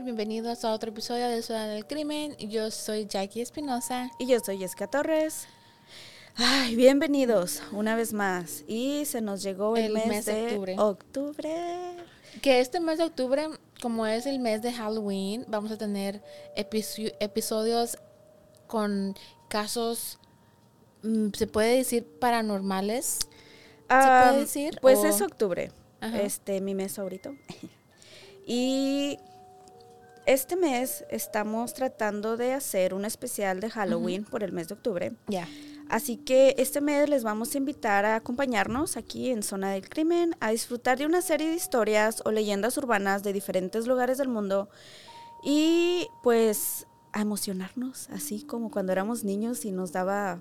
Bienvenidos a otro episodio de Ciudad del Crimen. Yo soy Jackie Espinosa. Y yo soy Jessica Torres. Ay, bienvenidos una vez más. Y se nos llegó el, El mes, mes de octubre. octubre. Que este mes de octubre, como es el mes de Halloween, vamos a tener episo- episodios con casos, mm, se puede decir, paranormales. Ah, puede decir? Pues O- es octubre. Ajá. Este, mi mes favorito. y este mes estamos tratando de hacer un especial de Halloween por el mes de octubre. Ya. Así que este mes les vamos a invitar a acompañarnos aquí en Zona del Crimen a disfrutar de una serie de historias o leyendas urbanas de diferentes lugares del mundo y pues a emocionarnos, así como cuando éramos niños y nos daba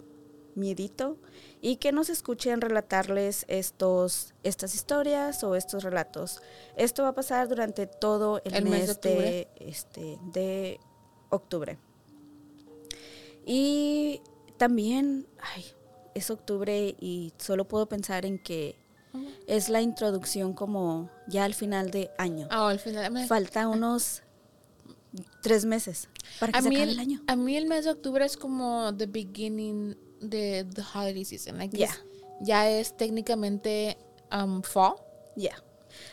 miedito y que nos escuchen relatarles estos estas historias o estos relatos. Esto va a pasar durante todo el, El mes mes, de este de octubre. Y también, ay, es octubre y solo puedo pensar en que es la introducción como ya al final de año. Ah, al final. Falta unos tres meses para que a se acabe el, el año. a mí el mes de octubre es como the beginning de the holiday season. Like Ya. es- ya es técnicamente um, fall. Ya.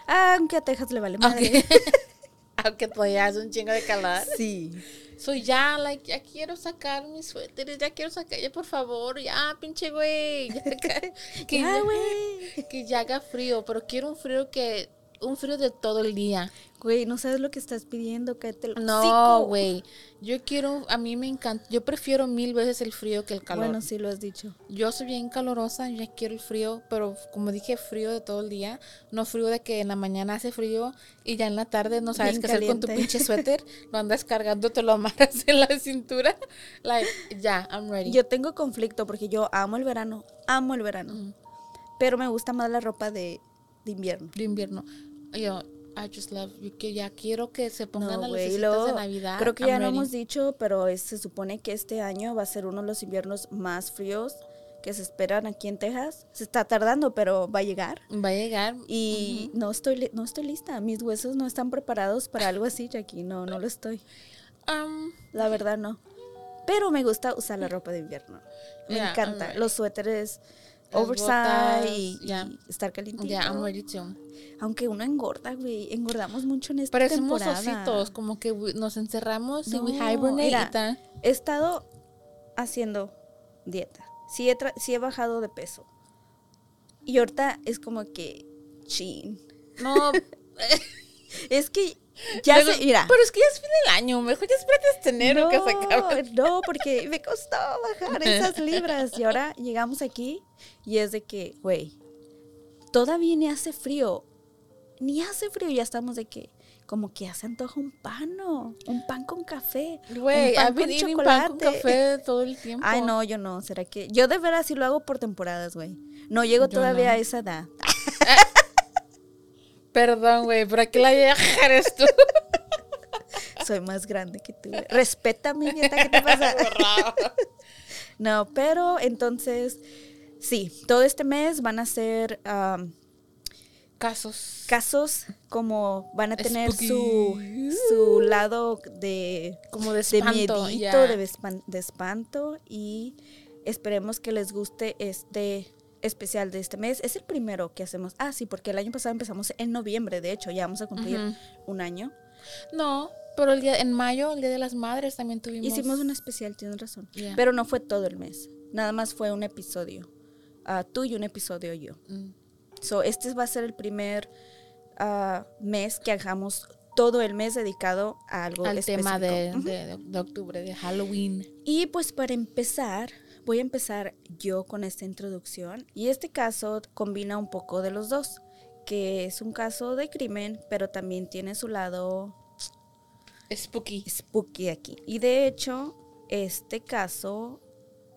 Aunque a Texas le vale madre. Aunque todavía hace un chingo de calor. Sí. So ya, like, ya quiero sacar mis suéteres, ya quiero sacar, ya por favor, ya, pinche güey. Ya, que, Ya, ya- güey. que ya haga frío, pero quiero un frío que, un frío de todo el día. Güey, no sabes lo que estás pidiendo, cállate el No, güey. Yo quiero, a mí me encanta, yo prefiero mil veces el frío que el calor. Bueno, sí lo has dicho. Yo soy bien calorosa, yo quiero el frío, pero como dije, frío de todo el día, no frío de que en la mañana hace frío y ya en la tarde no sabes Bien qué hacer con tu caliente. pinche suéter, lo andas cargando, te lo amarras en la cintura. Like, ya, I'm ready. Yo tengo conflicto porque yo amo el verano, amo el verano. Mm. Pero me gusta más la ropa de, de invierno. de invierno. Yo, I just love, yo que ya quiero que se pongan No, luego, de Navidad. Creo que I'm ya no ready. hemos dicho, pero es- se supone que este año va a ser uno de los inviernos más fríos que se esperan aquí en Texas. Se está tardando, pero va a llegar. Va a llegar. Y no estoy no estoy lista. Mis huesos no están preparados para algo así, Jackie. No, no lo estoy. Um, La verdad no. Pero me gusta usar la ropa de invierno. Me Yeah, encanta. Los suéteres oversize y, y estar calientito. yeah, I'm ready too. Aunque uno engorda, güey. Engordamos mucho en esta Parecemos temporada. ositos, como que nos encerramos y we No, hibernate mira. He estado haciendo dieta. Sí he, tra- sí he bajado de peso. Y ahorita es como que, chin. No, Es que ya luego- se, mira. Pero es que ya es fin del año, mejor ya espérate hasta enero no, que se no, porque me costó bajar esas libras. Y ahora llegamos aquí y es de que, güey, todavía ni hace frío. Ni hace frío, ya estamos de que, como que ya se antoja un pan, ¿no? Un pan con café. Güey, been con eating pan con chocolate. café todo el tiempo. Ay, no, yo no. ¿Será que? Yo de veras sí lo hago por temporadas, güey. No llego Yo todavía no. a esa edad. Perdón, güey, ¿por aquí la vieja eres tú? Soy más grande que tú. Respétame, nieta, ¿qué te pasa? no, pero entonces, sí, todo este mes van a ser casos. casos como van a tener Spooky. su, su lado de, Como de miedito, de, espan- de espanto y esperemos que les guste este especial de este mes. Es el primero que hacemos. Ah, sí, porque el año pasado empezamos en noviembre, de hecho, ya vamos a cumplir un año. No, pero el día, en mayo, el Día de las Madres, también tuvimos. Hicimos un especial, tienes razón. Pero no fue todo el mes, nada más fue un episodio. Ah, tú y un episodio yo. Mm. So, este va a ser el primer ah, mes que hagamos todo el mes dedicado a algo Al tema de, específico. Ujú. de- de octubre, de Halloween. Y pues para empezar, voy a empezar yo con esta introducción. Y este caso combina un poco de los dos, que es un caso de crimen, pero también tiene su lado Spooky. spooky aquí. Y de hecho, este caso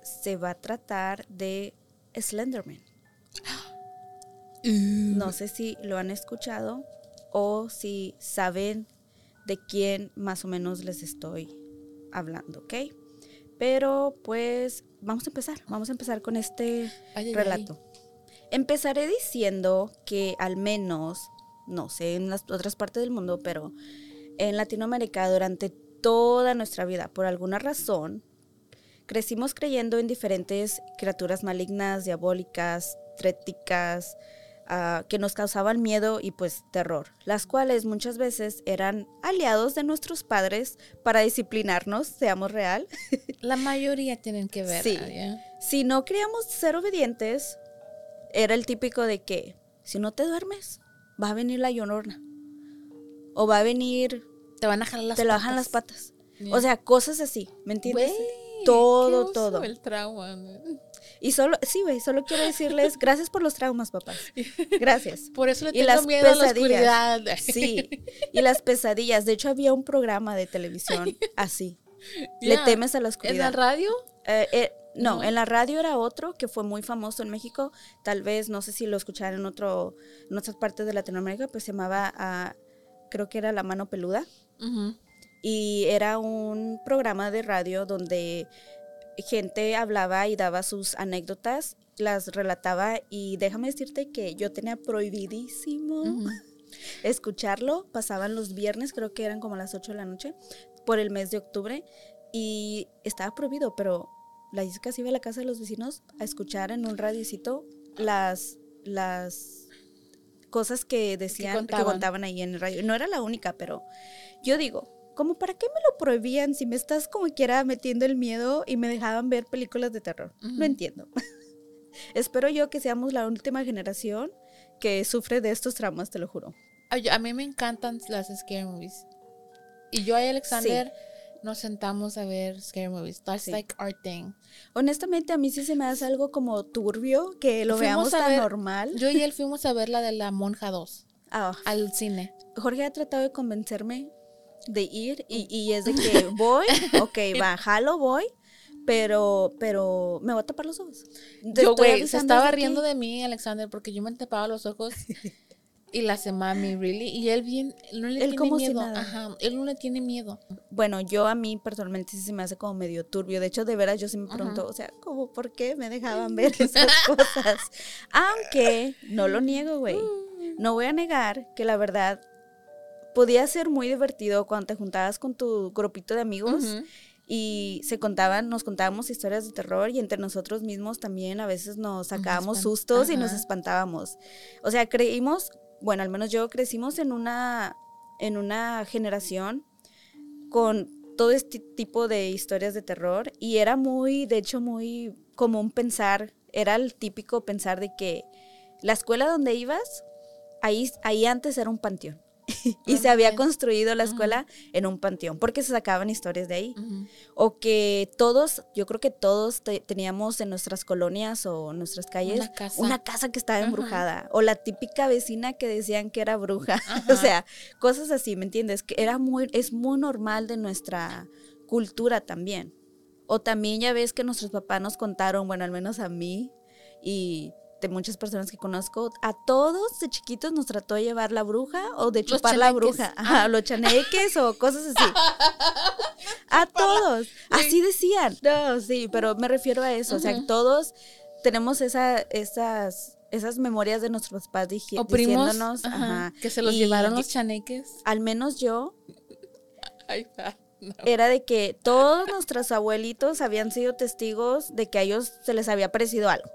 se va a tratar de Slenderman. No sé si lo han escuchado o si saben de quién más o menos les estoy hablando, ¿ok? Pero pues vamos a empezar, vamos a empezar con este Ay, ay, relato. Empezaré diciendo que al menos, no sé, en las otras partes del mundo, pero en Latinoamérica durante toda nuestra vida, por alguna razón, crecimos creyendo en diferentes criaturas malignas, diabólicas, tréticas, ah, que nos causaban miedo y pues terror, las cuales muchas veces eran aliados de nuestros padres para disciplinarnos, seamos real. La mayoría tienen que ver. Sí. ¿ya? Si no queríamos ser obedientes, era el típico de que si no te duermes, va a venir la llorona. O va a venir, Te van a jalar las te patas. bajan las patas. Ya. O sea, cosas así, ¿me entiendes? Güey, todo, todo. El trauma. Y solo, sí, güey, solo quiero decirles gracias por los traumas, papás. Gracias. Por eso le Y tengo las miedo a la pesadillas. oscuridad. Sí. Y las pesadillas. De hecho, había un programa de televisión así. Le temes a la ¿En la oscuridad. radio? Eh, eh, no, No. en la radio era otro que fue muy famoso en México. Tal vez, no sé si lo escucharon en, otro, en otras partes de Latinoamérica, pues se llamaba, ah, creo que era La Mano Peluda. Y era un programa de radio donde gente hablaba y daba sus anécdotas, las relataba y déjame decirte que yo tenía prohibidísimo escucharlo. Pasaban los viernes, creo que eran como las 8 de la noche, por el mes de octubre. Y estaba prohibido, pero la Jessica se iba a la casa de los vecinos a escuchar en un radiocito las, las cosas que decían, que contaban. contaban ahí en el radio. No era la única, pero yo digo, ¿cómo para qué me lo prohibían si me estás como quiera metiendo el miedo y me dejaban ver películas de terror? No entiendo. Espero yo que seamos la última generación que sufre de estos traumas, te lo juro. A mí me encantan las scary movies. Y yo y Alexander nos sentamos a ver scary movies. That's Sí. like our thing. Honestamente, a mí sí se me hace algo como turbio que lo Fuimos veamos tan ver- normal. Yo y él fuimos a ver la de la Monja 2 Ah, al cine. Jorge ha tratado de convencerme de ir y, y es de que voy, ok, va, jalo, voy, pero, pero me voy a tapar los ojos. Te Yo, güey, se estaba desde riendo de mí, Alexander, porque yo me tapaba los ojos y la hace mami, really. Y él bien, no le Él tiene como si miedo. nada. Ajá, él no le tiene miedo. Bueno, yo a mí personalmente sí se me hace como medio turbio. De hecho, de veras yo sí me pregunto, o sea, ¿cómo, por qué me dejaban ver esas cosas? Aunque no lo niego, güey. No voy a negar que la verdad podía ser muy divertido cuando te juntabas con tu grupito de amigos y se contaban, nos contábamos historias de terror y entre nosotros mismos también a veces nos sacábamos sustos y nos espantábamos. O sea, creímos, bueno, al menos yo crecimos en una en una generación con todo este tipo de historias de terror y era muy, de hecho, muy común pensar, era el típico pensar de que la escuela donde ibas, ahí, ahí antes era un panteón. y se había construido la escuela en un panteón, porque se sacaban historias de ahí. O que todos, yo creo que todos te- teníamos en nuestras colonias o en nuestras calles Una casa. una casa que estaba embrujada. O la típica vecina que decían que era bruja. o sea, cosas así, ¿me entiendes? Que era muy, es muy normal de nuestra cultura también. O también ya ves que nuestros papás nos contaron, bueno, al menos a mí y de muchas personas que conozco, a todos de chiquitos nos trató de llevar la bruja o de chupar la bruja, Ajá, los chaneques o cosas así. A todos. Así decían. No, sí, pero me refiero a eso. O sea, todos tenemos esa, esas, esas memorias de nuestros papás digi- O primos diciéndonos ajá, ajá, que se los llevaron los chaneques. Al menos yo Ay, ah, no. era de que todos nuestros abuelitos habían sido testigos de que a ellos se les había parecido algo.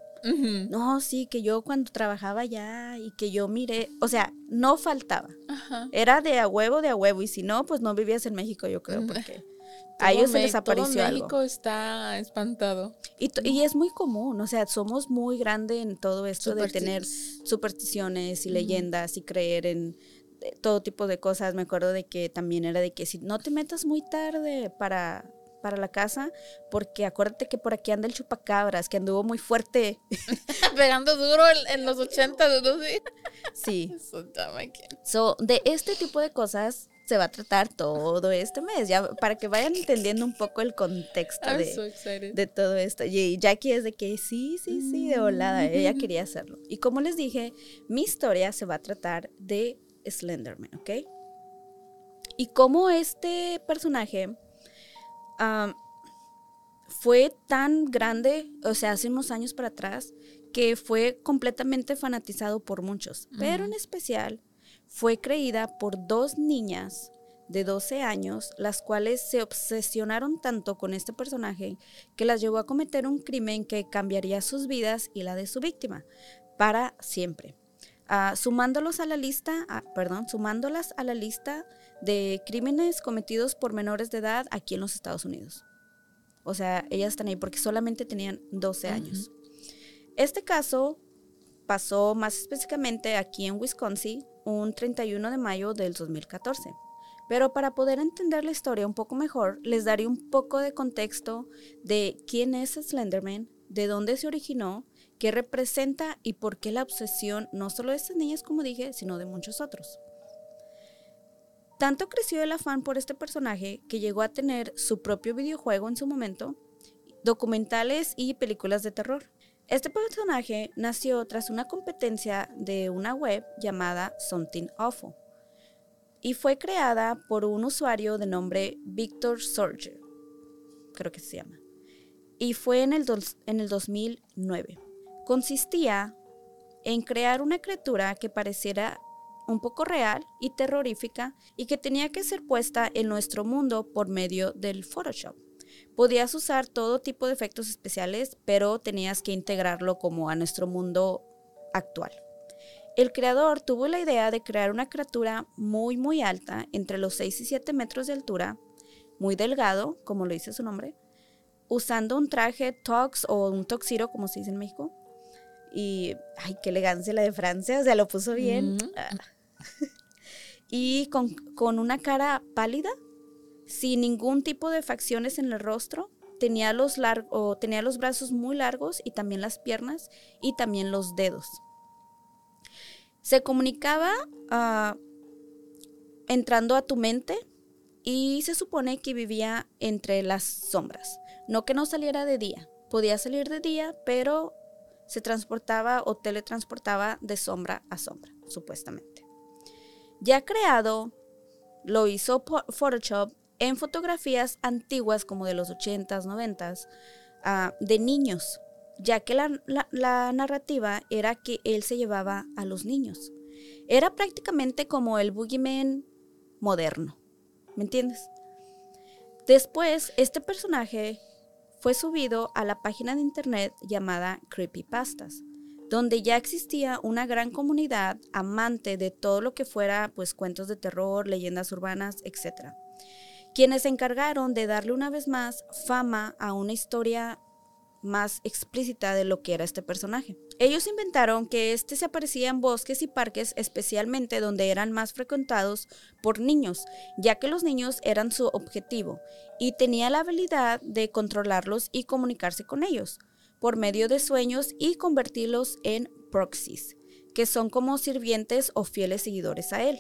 No, sí, que yo cuando trabajaba allá y que yo miré, o sea, no faltaba. Ajá. Era de a huevo, de a huevo. Y si no, pues no vivías en México, yo creo, porque a ellos se les apareció todo algo. México está espantado. Y, y es muy común, o sea, somos muy grande en todo esto de tener supersticiones y leyendas y creer en eh, todo tipo de cosas. Me acuerdo de que también era de que si no te metas muy tarde para, para la casa, porque acuérdate que por aquí anda el chupacabras, que anduvo muy fuerte. Pegando duro en, en los 80, ¿no? Sí. So, de este tipo de cosas se va a tratar todo este mes, ya para que vayan entendiendo un poco el contexto de, so de todo esto. Y Jackie es de que sí, sí, sí, de volada, ella quería hacerlo. Y como les dije, mi historia se va a tratar de Slenderman, ¿ok? Y cómo este personaje fue tan grande, o sea, hace unos años para atrás, que fue completamente fanatizado por muchos, pero en especial fue creída por dos niñas de 12 años, las cuales se obsesionaron tanto con este personaje que las llevó a cometer un crimen que cambiaría sus vidas y la de su víctima para siempre. Ah, sumándolos a la lista, ah, perdón, sumándolas a la lista de crímenes cometidos por menores de edad aquí en los Estados Unidos. O sea, ellas están ahí porque solamente tenían 12 años. Este caso pasó más específicamente aquí en Wisconsin un 31 de mayo del 2014. Pero para poder entender la historia un poco mejor, les daré un poco de contexto de quién es Slenderman, de dónde se originó, qué representa y por qué la obsesión no solo de estas niñas, como dije, sino de muchos otros. Tanto creció el afán por este personaje que llegó a tener su propio videojuego en su momento, documentales y películas de terror. Este personaje nació tras una competencia de una web llamada Something Awful y fue creada por un usuario de nombre Victor Sorger, creo que se llama, y fue en el, en el 2009. Consistía en crear una criatura que pareciera un poco real y terrorífica y que tenía que ser puesta en nuestro mundo por medio del Photoshop. Podías usar todo tipo de efectos especiales, pero tenías que integrarlo como a nuestro mundo actual. El creador tuvo la idea de crear una criatura muy muy alta, entre los 6 y 7 metros de altura, muy delgado, como lo dice su nombre, usando un traje tox o un toxiro, como se dice en México. Y, ay, qué elegancia la de Francia, o sea, lo puso bien. Mm. Ah. y con, una cara pálida, sin ningún tipo de facciones en el rostro. Tenía los, tenía los brazos muy largos y también las piernas y también los dedos. Se comunicaba ah, entrando a tu mente y se supone que vivía entre las sombras. No que no saliera de día. Podía salir de día, pero se transportaba o teletransportaba de sombra a sombra, supuestamente. Ya creado, lo hizo Photoshop en fotografías antiguas como de los 80s, 90s, ah, de niños, ya que la, la- la narrativa era que él se llevaba a los niños. Era prácticamente como el boogeyman moderno, ¿me entiendes? Después, este personaje fue subido a la página de internet llamada Creepypastas, donde ya existía una gran comunidad amante de todo lo que fuera pues cuentos de terror, leyendas urbanas, etc. Quienes se encargaron de darle una vez más fama a una historia más explícita de lo que era este personaje. Ellos inventaron que este se aparecía en bosques y parques, especialmente donde eran más frecuentados por niños, ya que los niños eran su objetivo y tenía la habilidad de controlarlos y comunicarse con ellos por medio de sueños y convertirlos en proxies, que son como sirvientes o fieles seguidores a él.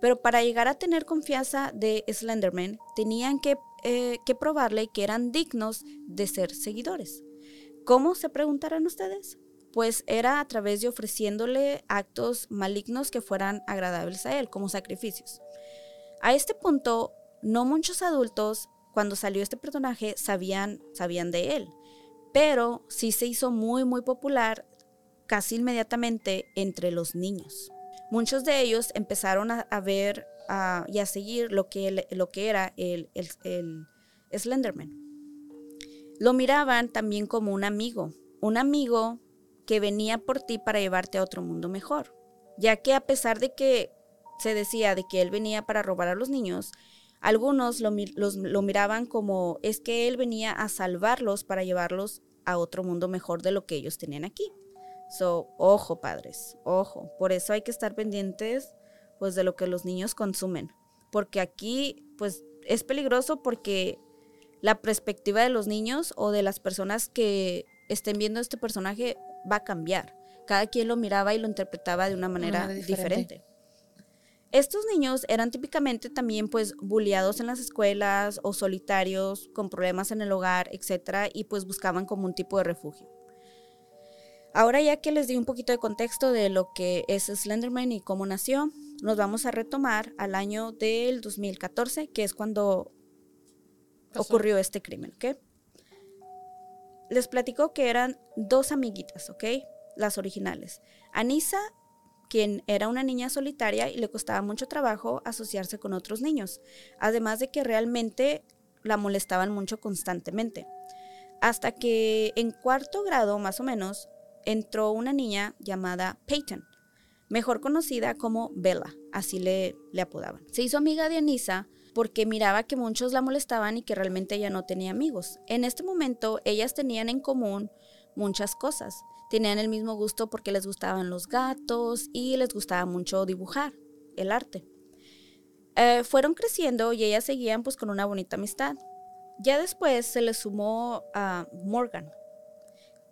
Pero para llegar a tener confianza de Slenderman, tenían que, eh, que probarle que eran dignos de ser seguidores. ¿Cómo se preguntarán ustedes? Pues era a través de ofreciéndole actos malignos que fueran agradables a él, como sacrificios. A este punto, no muchos adultos, cuando salió este personaje, sabían, sabían de él. Pero sí se hizo muy, muy popular casi inmediatamente entre los niños. Muchos de ellos empezaron a, ver y a seguir lo que, lo que era el, el Slenderman. Lo miraban también como un amigo, un amigo que venía por ti para llevarte a otro mundo mejor, ya que a pesar de que se decía de que él venía para robar a los niños, algunos lo, miraban como es que él venía a salvarlos para llevarlos a otro mundo mejor de lo que ellos tenían aquí. So, ojo, padres, ojo. Por eso hay que estar pendientes pues de lo que los niños consumen, porque aquí pues es peligroso porque la perspectiva de los niños o de las personas que estén viendo este personaje va a cambiar. Cada quien lo miraba y lo interpretaba de una manera, diferente. Estos niños eran típicamente también pues bulliados en las escuelas o solitarios, con problemas en el hogar, etcétera, y pues buscaban como un tipo de refugio. Ahora ya que les di un poquito de contexto de lo que es Slenderman y cómo nació, nos vamos a retomar al año del 2014, que es cuando ocurrió este crimen, ¿ok? Les platico que eran dos amiguitas, ¿ok? Las originales. Anisa quien era una niña solitaria y le costaba mucho trabajo asociarse con otros niños, además de que realmente la molestaban mucho constantemente. Hasta que en cuarto grado, más o menos, entró una niña llamada Peyton, mejor conocida como Bella, así le, le apodaban. Se hizo amiga de Anissa porque miraba que muchos la molestaban y que realmente ella no tenía amigos. En este momento, ellas tenían en común muchas cosas tenían el mismo gusto porque les gustaban los gatos y les gustaba mucho dibujar, el arte. Eh, fueron creciendo y ellas seguían pues con una bonita amistad. Ya después se les sumó a Morgan,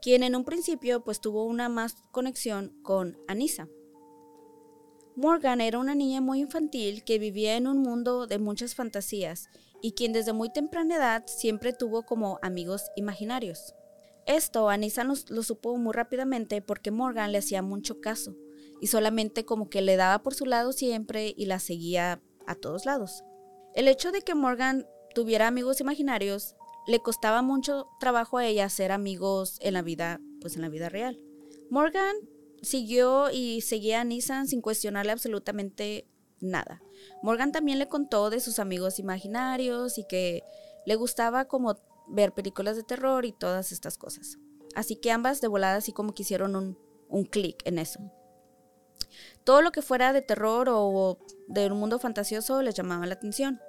quien en un principio pues tuvo una más conexión con Anissa. Morgan era una niña muy infantil que vivía en un mundo de muchas fantasías y quien desde muy temprana edad siempre tuvo como amigos imaginarios. Esto Anissa lo supo muy rápidamente porque Morgan le hacía mucho caso y solamente como que le daba por su lado siempre y la seguía a todos lados. El hecho de que Morgan tuviera amigos imaginarios le costaba mucho trabajo a ella hacer amigos en la vida, pues en la vida real. Morgan siguió y seguía a Anissa sin cuestionarle absolutamente nada. Morgan también le contó de sus amigos imaginarios y que le gustaba como ver películas de terror y todas estas cosas. Así que ambas de volada así como que hicieron un, un clic en eso. Todo lo que fuera de terror o de un mundo fantasioso les llamaba la atención.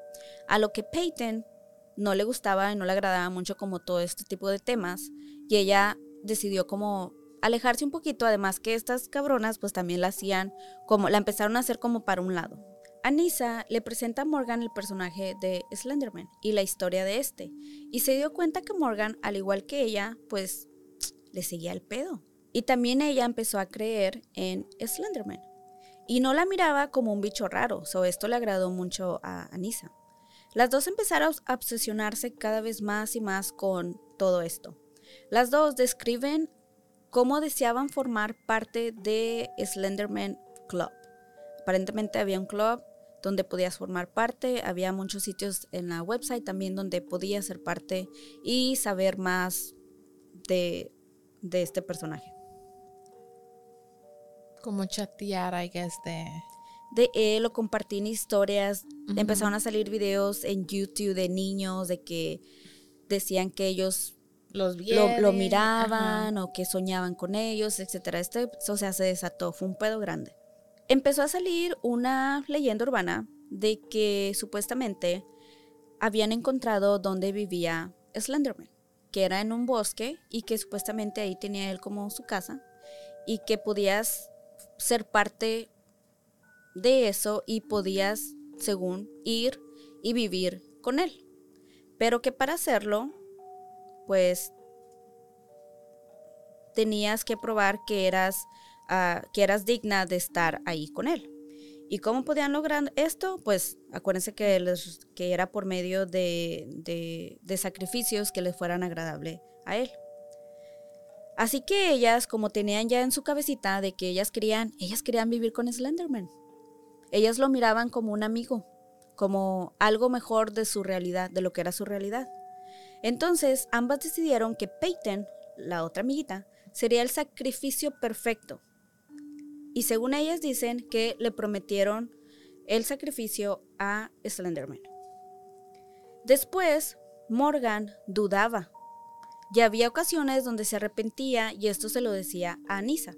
A lo que Peyton no le gustaba y no le agradaba mucho como todo este tipo de temas y ella decidió como alejarse un poquito, además que estas cabronas pues también la hacían como, la empezaron a hacer como para un lado. Anissa le presenta a Morgan el personaje de Slenderman y la historia de este, y se dio cuenta que Morgan, al igual que ella, pues le seguía el pedo. Y también ella empezó a creer en Slenderman. Y no la miraba como un bicho raro, so esto le agradó mucho a Anissa. Las dos empezaron a obsesionarse cada vez más y más con todo esto. Las dos describen cómo deseaban formar parte de Slenderman Club. Aparentemente había un club donde podías formar parte. Había muchos sitios en la website también donde podías ser parte y saber más de, este personaje. Como chatear, I guess, de... De él o compartir historias. Empezaron a salir videos en YouTube de niños de que decían que ellos los lo, miraban o que soñaban con ellos, etcétera. Este, o sea, se desató, fue un pedo grande empezó a salir una leyenda urbana de que supuestamente habían encontrado donde vivía Slenderman, que era en un bosque y que supuestamente ahí tenía él como su casa y que podías ser parte de eso y podías, según, ir y vivir con él. Pero que para hacerlo, pues tenías que probar que eras que eras digna de estar ahí con él. ¿Y cómo podían lograr esto? Pues acuérdense que, que era por medio de, de, sacrificios que le fueran agradable a él. Así que ellas, como tenían ya en su cabecita de que ellas querían, ellas querían vivir con Slenderman. Ellas lo miraban como un amigo, como algo mejor de su realidad, de lo que era su realidad. Entonces, ambas decidieron que Peyton la otra amiguita, sería el sacrificio perfecto. Y según ellas dicen que le prometieron el sacrificio a Slenderman. Después, Morgan dudaba. Y había ocasiones donde se arrepentía y esto se lo decía a Anisa.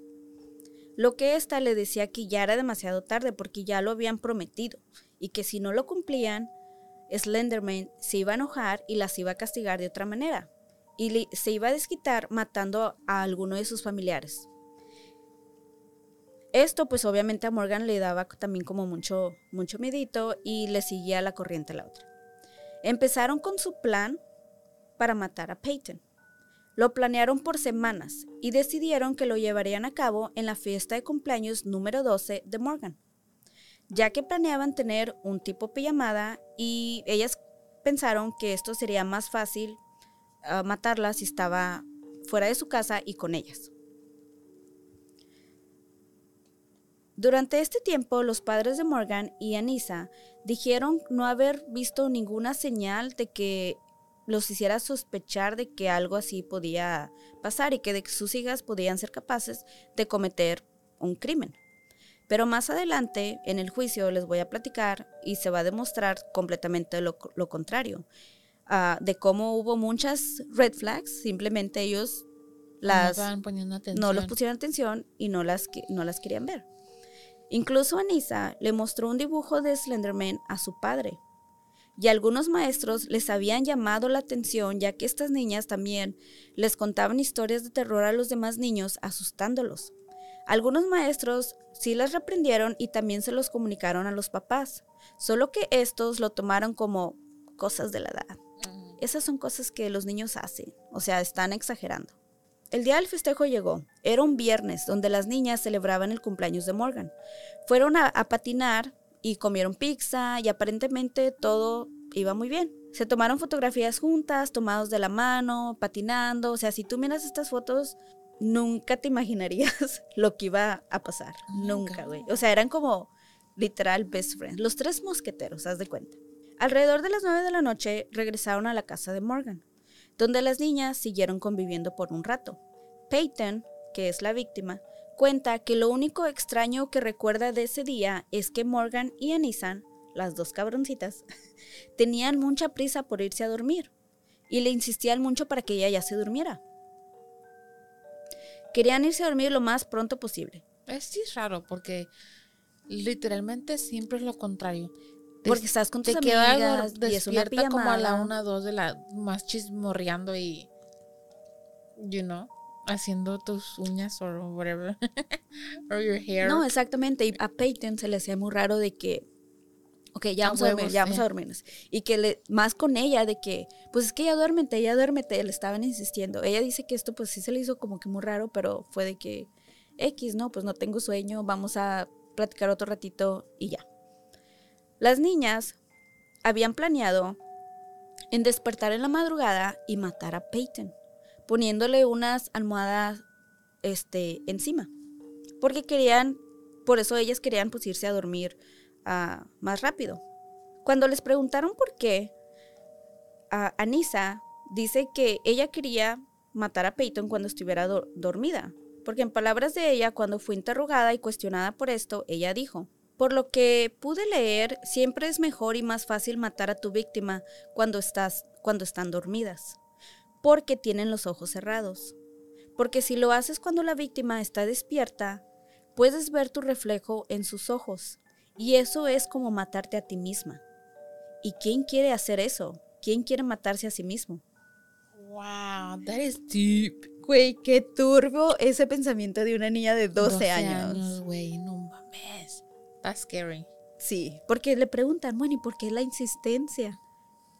Lo que ésta le decía que ya era demasiado tarde porque ya lo habían prometido y que si no lo cumplían, Slenderman se iba a enojar y las iba a castigar de otra manera. Y se iba a desquitar matando a alguno de sus familiares. Esto pues obviamente a Morgan le daba también como mucho, mucho medito y le seguía la corriente a la otra. Empezaron con su plan para matar a Peyton. Lo planearon por semanas y decidieron que lo llevarían a cabo en la fiesta de cumpleaños número 12 de Morgan, ya que planeaban tener un tipo pijamada y ellas pensaron que esto sería más fácil ah, matarla si estaba fuera de su casa y con ellas. Durante este tiempo, los padres de Morgan y Anissa dijeron no haber visto ninguna señal de que los hiciera sospechar de que algo así podía pasar y que de sus hijas podían ser capaces de cometer un crimen. Pero más adelante, en el juicio, les voy a platicar y se va a demostrar completamente lo, contrario, ah, de cómo hubo muchas red flags, simplemente ellos las no, los pusieron atención y no las, no las querían ver. Incluso Anissa le mostró un dibujo de Slenderman a su padre, y algunos maestros les habían llamado la atención ya que estas niñas también les contaban historias de terror a los demás niños asustándolos. Algunos maestros sí las reprendieron y también se los comunicaron a los papás, solo que estos lo tomaron como cosas de la edad. Esas son cosas que los niños hacen, o sea, están exagerando. El día del festejo llegó. Era un viernes donde las niñas celebraban el cumpleaños de Morgan. Fueron a, a patinar y comieron pizza y aparentemente todo iba muy bien. Se tomaron fotografías juntas, tomados de la mano, patinando. O sea, si tú miras estas fotos, nunca te imaginarías lo que iba a pasar. nunca, güey. O sea, eran como literal best friends. Los tres mosqueteros, haz de cuenta. Alrededor de las nueve de la noche regresaron a la casa de Morgan, donde las niñas siguieron conviviendo por un rato. Peyton, que es la víctima, cuenta que lo único extraño que recuerda de ese día es que Morgan y Anisan, las dos cabroncitas, tenían mucha prisa por irse a dormir y le insistían mucho para que ella ya se durmiera. Querían irse a dormir lo más pronto posible. Es raro porque literalmente siempre es lo contrario. Porque estás con tus amigas y es una como a la una, dos de la más chismorreando y you know haciendo tus uñas o whatever. or your hair. No, exactamente. Y a Peyton se le hacía muy raro de que, ok, ya vamos a, dormir, ya vamos a dormirnos. Y que le, más con ella, de que, pues es que ya duérmete, ya duérmete, le estaban insistiendo. Ella dice que esto pues sí se le hizo como que muy raro, pero fue de que, X, no, pues no tengo sueño, vamos a platicar otro ratito y ya. Las niñas habían planeado en despertar en la madrugada y matar a Peyton poniéndole unas almohadas este, encima. Porque querían, por eso ellas querían pues irse a dormir uh, más rápido. Cuando les preguntaron por qué, uh, Anisa dice que ella quería matar a Peyton cuando estuviera dormida. Porque en palabras de ella, cuando fue interrogada y cuestionada por esto, ella dijo, por lo que pude leer, siempre es mejor y más fácil matar a tu víctima cuando, estás, cuando están dormidas porque tienen los ojos cerrados. Porque si lo haces cuando la víctima está despierta, puedes ver tu reflejo en sus ojos. Y eso es como matarte a ti misma. ¿Y quién quiere hacer eso? ¿Quién quiere matarse a sí mismo? Wow, that is deep. Güey, qué turbo ese pensamiento de una niña de 12, años. Güey, no mames. That's scary. Sí, porque le preguntan, bueno, ¿y por qué la insistencia?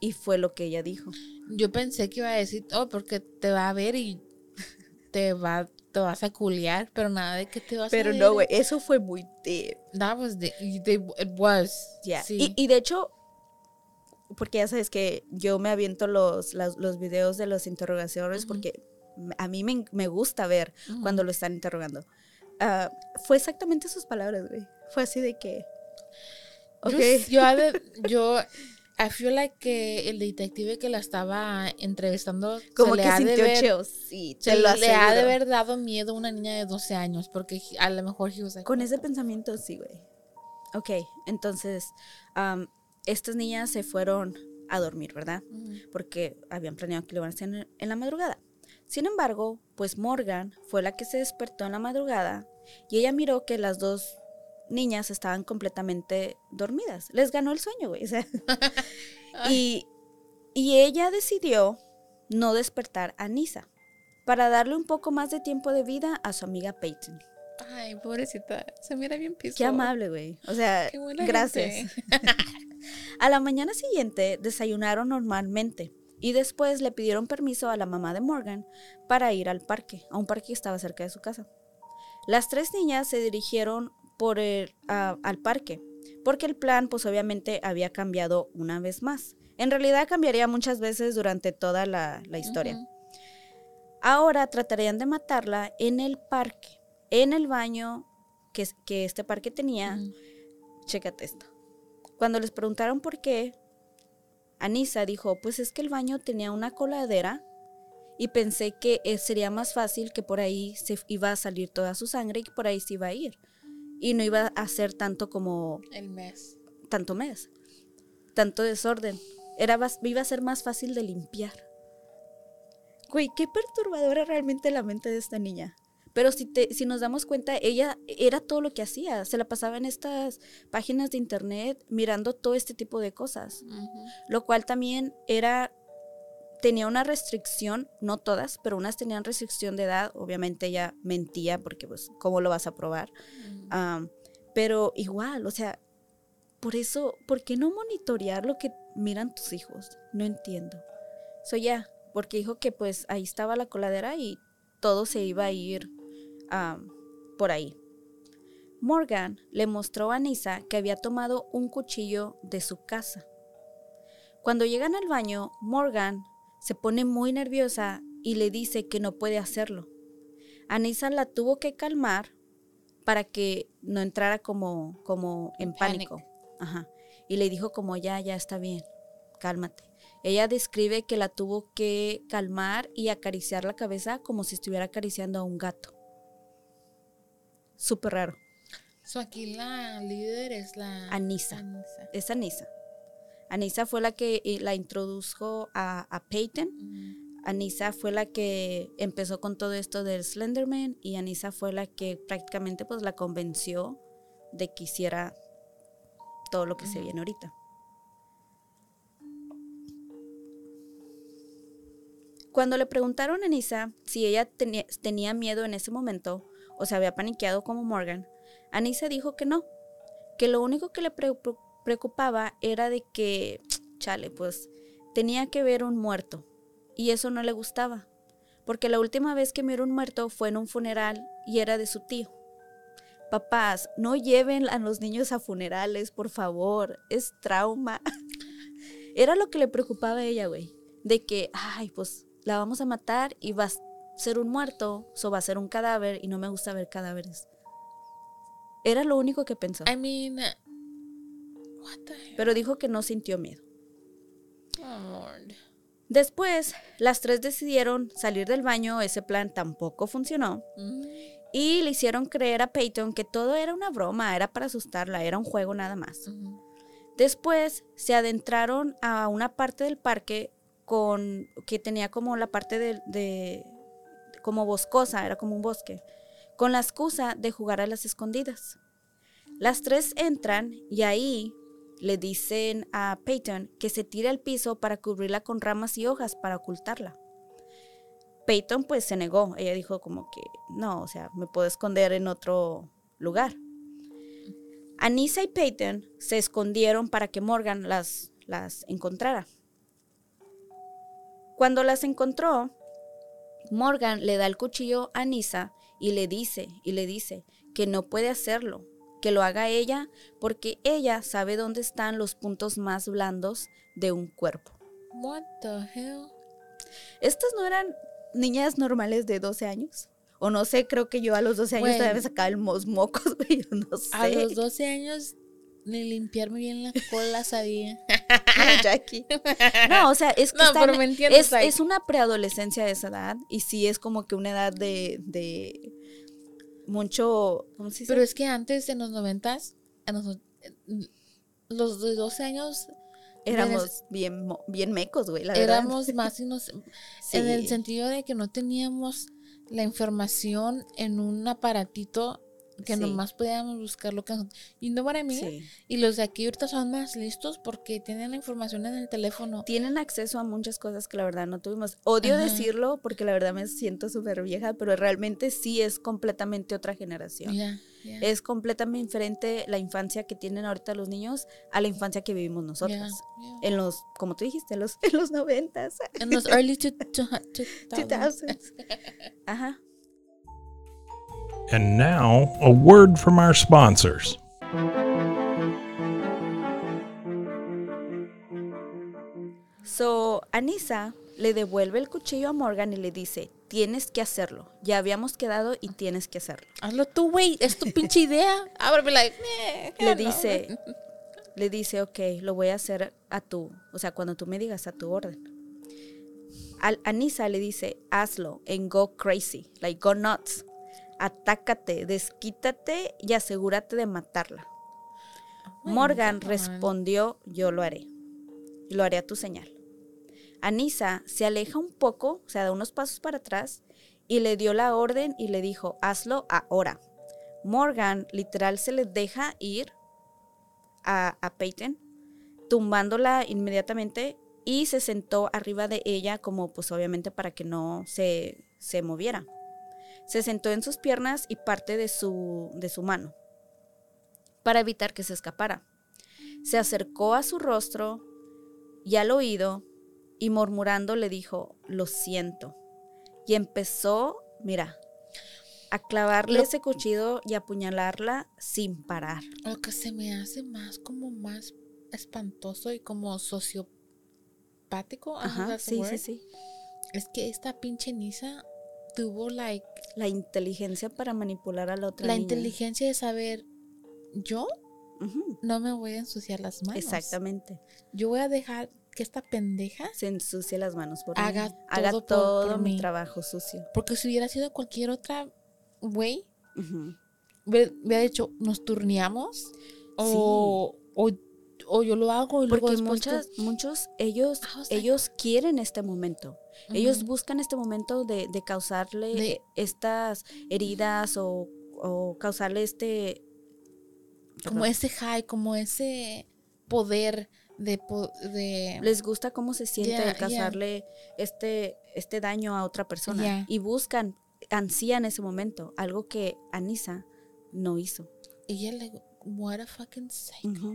Y fue lo que ella dijo. Yo pensé que iba a decir, oh, porque te va a ver y te va te vas a culiar, pero nada de que te vas pero a Pero no, güey, eso fue muy deep. That was the, it was. Y, de hecho, porque ya sabes que yo me aviento los, los, videos de los interrogaciones porque a mí me, gusta ver cuando lo están interrogando. Ah, fue exactamente sus palabras, güey. Fue así de que... Okay. Yo, yo, yo I feel like que el detective que la estaba entrevistando Como se que le sintió ver- sí, se lo le ha de haber dado miedo a una niña de 12 años porque a lo mejor like, Con ese pensamiento, sí, güey. Ok, entonces, am, estas niñas se fueron a dormir, ¿verdad? Porque habían planeado que lo iban a hacer en la madrugada. Sin embargo, pues Morgan fue la que se despertó en la madrugada y ella miró que las dos niñas estaban completamente dormidas. Les ganó el sueño, güey. o sea. y, y ella decidió no despertar a Nisa para darle un poco más de tiempo de vida a su amiga Peyton. Ay, pobrecita, se mira bien piso. Qué amable, güey. O sea, Qué buena gracias. A la mañana siguiente desayunaron normalmente y después le pidieron permiso a la mamá de Morgan para ir al parque, a un parque que estaba cerca de su casa. Las tres niñas se dirigieron por el, a- al parque, porque el plan pues obviamente había cambiado una vez más. En realidad cambiaría muchas veces durante toda la, la historia. Ahora tratarían de matarla en el parque, en el baño que, que este parque tenía. Ujú. Chécate esto. Cuando les preguntaron por qué, Anisa dijo, pues es que el baño tenía una coladera y pensé que eh, sería más fácil que por ahí se iba a salir toda su sangre y que por ahí se iba a ir. Y no iba a ser tanto como El mes. tanto mes, tanto desorden. Era, iba a ser más fácil de limpiar. Güey, qué perturbadora realmente la mente de esta niña. Pero si, te, si nos damos cuenta, ella era todo lo que hacía. Se la pasaba en estas páginas de internet mirando todo este tipo de cosas. Lo cual también era, tenía una restricción, no todas, pero unas tenían restricción de edad. Obviamente ella mentía porque pues, ¿cómo lo vas a probar? Pero igual, o sea, por eso, ¿por qué no monitorear lo que miran tus hijos? No entiendo. So ya, porque dijo que pues ahí estaba la coladera y todo se iba a ir por ahí. Morgan le mostró a Nisa que había tomado un cuchillo de su casa. Cuando llegan al baño, Morgan se pone muy nerviosa y le dice que no puede hacerlo. Anisa la tuvo que calmar para que no entrara como, como en pánico. Ajá. Y le dijo como ya, ya está bien, cálmate. Ella describe que la tuvo que calmar y acariciar la cabeza como si estuviera acariciando a un gato. Súper raro. So aquí la líder es la Anisa. Anisa. Es Anisa. Anisa fue la que la introdujo a, a Peyton. Ujú. Anisa fue la que empezó con todo esto del Slenderman y Anisa fue la que prácticamente pues la convenció de que hiciera todo lo que se viene ahorita. Cuando le preguntaron a Anisa si ella tenía, tenía miedo en ese momento o se había paniqueado como Morgan, Anisa dijo que no, que lo único que le pre- preocupaba era de que, chale, pues tenía que ver un muerto y eso no le gustaba, porque la última vez que miró un muerto fue en un funeral y era de su tío. Papás, no lleven a los niños a funerales, por favor, es trauma. Era lo que le preocupaba a ella, güey, de que, ay, pues la vamos a matar y va a ser un muerto, o va a ser un cadáver y no me gusta ver cadáveres. Era lo único que pensó, I mean, what the hell? pero dijo que no sintió miedo. Oh, Lord. Después, las tres decidieron salir del baño, ese plan tampoco funcionó. Ujú. Y le hicieron creer a Peyton que todo era una broma, era para asustarla, era un juego nada más. Después se adentraron a una parte del parque con que tenía como la parte de, de- como boscosa, era como un bosque, con la excusa de jugar a las escondidas. Las tres entran y ahí le dicen a Peyton que se tire al piso para cubrirla con ramas y hojas para ocultarla. Peyton pues se negó, ella dijo como que no, o sea, me puedo esconder en otro lugar. Anissa y Peyton se escondieron para que Morgan las, las encontrara. Cuando las encontró, Morgan le da el cuchillo a Anissa y le dice, y le dice que no puede hacerlo, que lo haga ella porque ella sabe dónde están los puntos más blandos de un cuerpo. What the hell? Estas no eran niñas normales de 12 años. O no sé, creo que yo a los 12 años Bueno. todavía me sacaba el mos mocos, güey, yo no sé. A los 12 años ni limpiarme bien la cola sabía. No, Jackie. No, o sea, es que No, están- pero me entiendes, es, una preadolescencia de esa edad y sí es como que una edad de, de mucho, ¿cómo se dice? Pero es que antes, en los noventas, en los, en los de 12 años, éramos bien, bien mecos, güey, la verdad. éramos más inocentes. En el Sí. sentido de que no teníamos la información en un aparatito que Sí. nomás podíamos buscar lo que. Y no para mí. Sí. Y los de aquí ahorita son más listos porque tienen la información en el teléfono. Tienen acceso a muchas cosas que la verdad no tuvimos. Odio Ajá. decirlo porque la verdad me siento súper vieja, pero realmente sí es completamente otra generación. Es completamente diferente la infancia que tienen ahorita los niños a la infancia que vivimos nosotros. En los, como tú dijiste, en los, en los noventas, En los early two, two, 2000s. Ajá. And now, a word from our sponsors. So, Anissa le devuelve el cuchillo a Morgan y le dice, tienes que hacerlo. Ya habíamos quedado y tienes que hacerlo. Hazlo tú, güey. Es tu pinche idea. Ábreme like, eh, Le no. dice, le dice, ok, lo voy a hacer a tu, o sea, cuando tú me digas a tu orden. Al, Anissa le dice, hazlo en go crazy, like go nuts. Atácate, desquítate y asegúrate de matarla. Morgan respondió, yo lo haré. Y lo haré a tu señal. Anissa se aleja un poco, o sea, da unos pasos para atrás y le dio la orden y le dijo, hazlo ahora. Morgan literal se le deja ir a, a Peyton, tumbándola inmediatamente y se sentó arriba de ella como pues obviamente para que no se, se moviera. Se sentó en sus piernas y parte de su, de su mano para evitar que se escapara. Se acercó a su rostro y al oído y murmurando le dijo, lo siento. Y empezó, mira, a clavarle Lo- ese cuchillo y apuñalarla sin parar. Lo que se me hace más como más espantoso y como sociopático. Ajá, sí, sí, sí. Es que esta pinche Nisa tuvo like La inteligencia para manipular a la otra la niña. inteligencia de saber, yo no me voy a ensuciar las manos. Exactamente. Yo voy a dejar que esta pendeja, Se ensucia las manos por Haga mí. Haga todo por- todo por mi mí. trabajo sucio. porque si hubiera sido cualquier otra güey, hubiera hubiera dicho, nos turneamos o, o, o yo lo hago y luego Porque tú- muchas, muchos, ellos, I was like- ellos quieren este momento. Ellos Ujú. buscan este momento de, de causarle De- estas heridas o, o causarle este... como perdón. ese high, como ese poder de, po- de Les gusta cómo se siente Yeah, causarle este, este daño a otra persona. Yeah. Y buscan, ansían ese momento, algo que Anissa no hizo. y ella le what a fucking psycho. Ujú.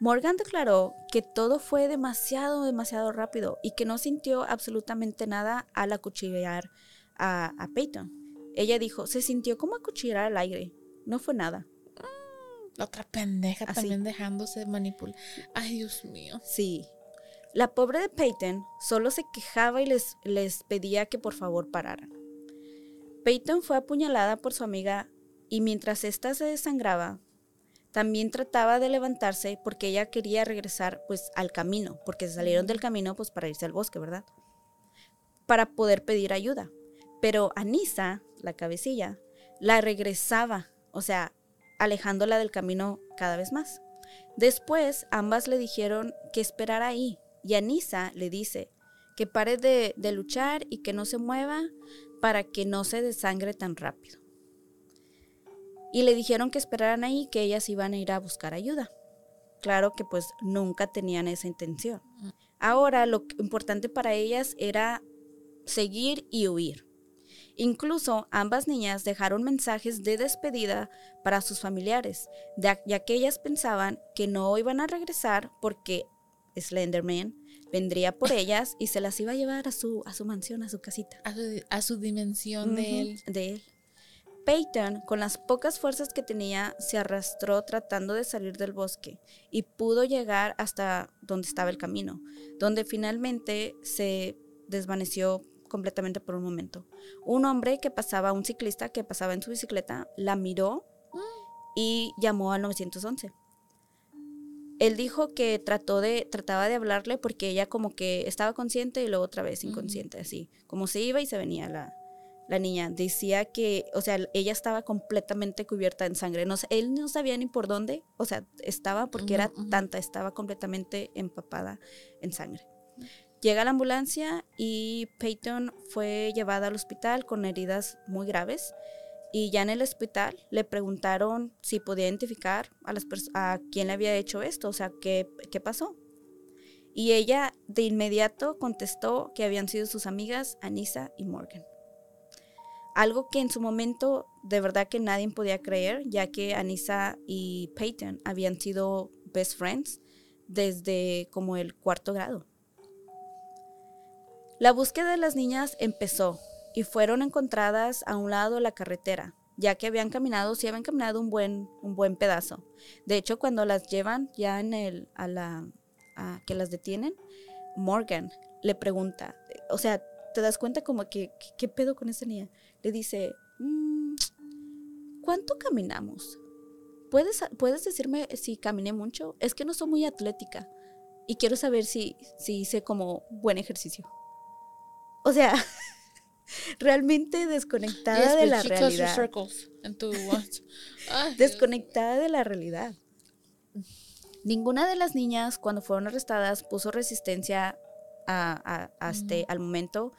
Morgan declaró que todo fue demasiado, demasiado rápido y que no sintió absolutamente nada al acuchillar a, a Peyton. Ella dijo, se sintió como acuchillar al aire. No fue nada. La otra pendeja Así. también dejándose manipular. Ay, Dios mío. Sí. La pobre de Peyton solo se quejaba y les, les pedía que por favor pararan. Peyton fue apuñalada por su amiga y mientras ésta se desangraba, también trataba de levantarse porque ella quería regresar pues al camino, porque se salieron del camino pues para irse al bosque, ¿verdad? Para poder pedir ayuda. Pero Anisa, la cabecilla, la regresaba, o sea, alejándola del camino cada vez más. Después, ambas le dijeron que esperara ahí, y Anisa le dice que pare de, de luchar y que no se mueva para que no se desangre tan rápido. Y le dijeron que esperaran ahí, que ellas iban a ir a buscar ayuda. Claro que pues nunca tenían esa intención. Ahora lo importante para ellas era seguir y huir. Incluso ambas niñas dejaron mensajes de despedida para sus familiares, ya que ellas pensaban que no iban a regresar porque Slenderman vendría por ellas y se las iba a llevar a su, a su mansión, a su casita. A su, a su dimensión de él. de él. Peyton, con las pocas fuerzas que tenía, se arrastró tratando de salir del bosque y pudo llegar hasta donde estaba el camino, donde finalmente se desvaneció completamente por un momento. Un hombre que pasaba, un ciclista que pasaba en su bicicleta, la miró y llamó al 911. Él dijo que trató de, trataba de hablarle porque ella como que estaba consciente y luego otra vez inconsciente, así. Como se iba y se venía la, la niña. Decía que, o sea, ella estaba completamente cubierta en sangre. No, él no sabía ni por dónde, o sea, estaba porque era tanta, estaba completamente empapada en sangre. Llega la ambulancia y Peyton fue llevada al hospital con heridas muy graves. Y ya en el hospital le preguntaron si podía identificar a, las a quién le había hecho esto, o sea, qué, qué pasó. Y ella de inmediato contestó que habían sido sus amigas Anissa y Morgan. Algo que en su momento de verdad que nadie podía creer, ya que Anissa y Peyton habían sido best friends desde como el cuarto grado. La búsqueda de las niñas empezó y fueron encontradas a un lado de la carretera, ya que habían caminado, sí habían caminado un buen, un buen pedazo. De hecho, cuando las llevan ya en el, a la, que las detienen, Morgan le pregunta, o sea, te das cuenta como que, ¿qué pedo con esa niña? Le dice, mm, ¿cuánto caminamos? ¿Puedes, ¿Puedes decirme si caminé mucho? Es que no soy muy atlética y quiero saber si, si hice como buen ejercicio. O sea, realmente desconectada de la realidad. desconectada de la realidad. Ninguna de las niñas cuando fueron arrestadas puso resistencia a, este, al momento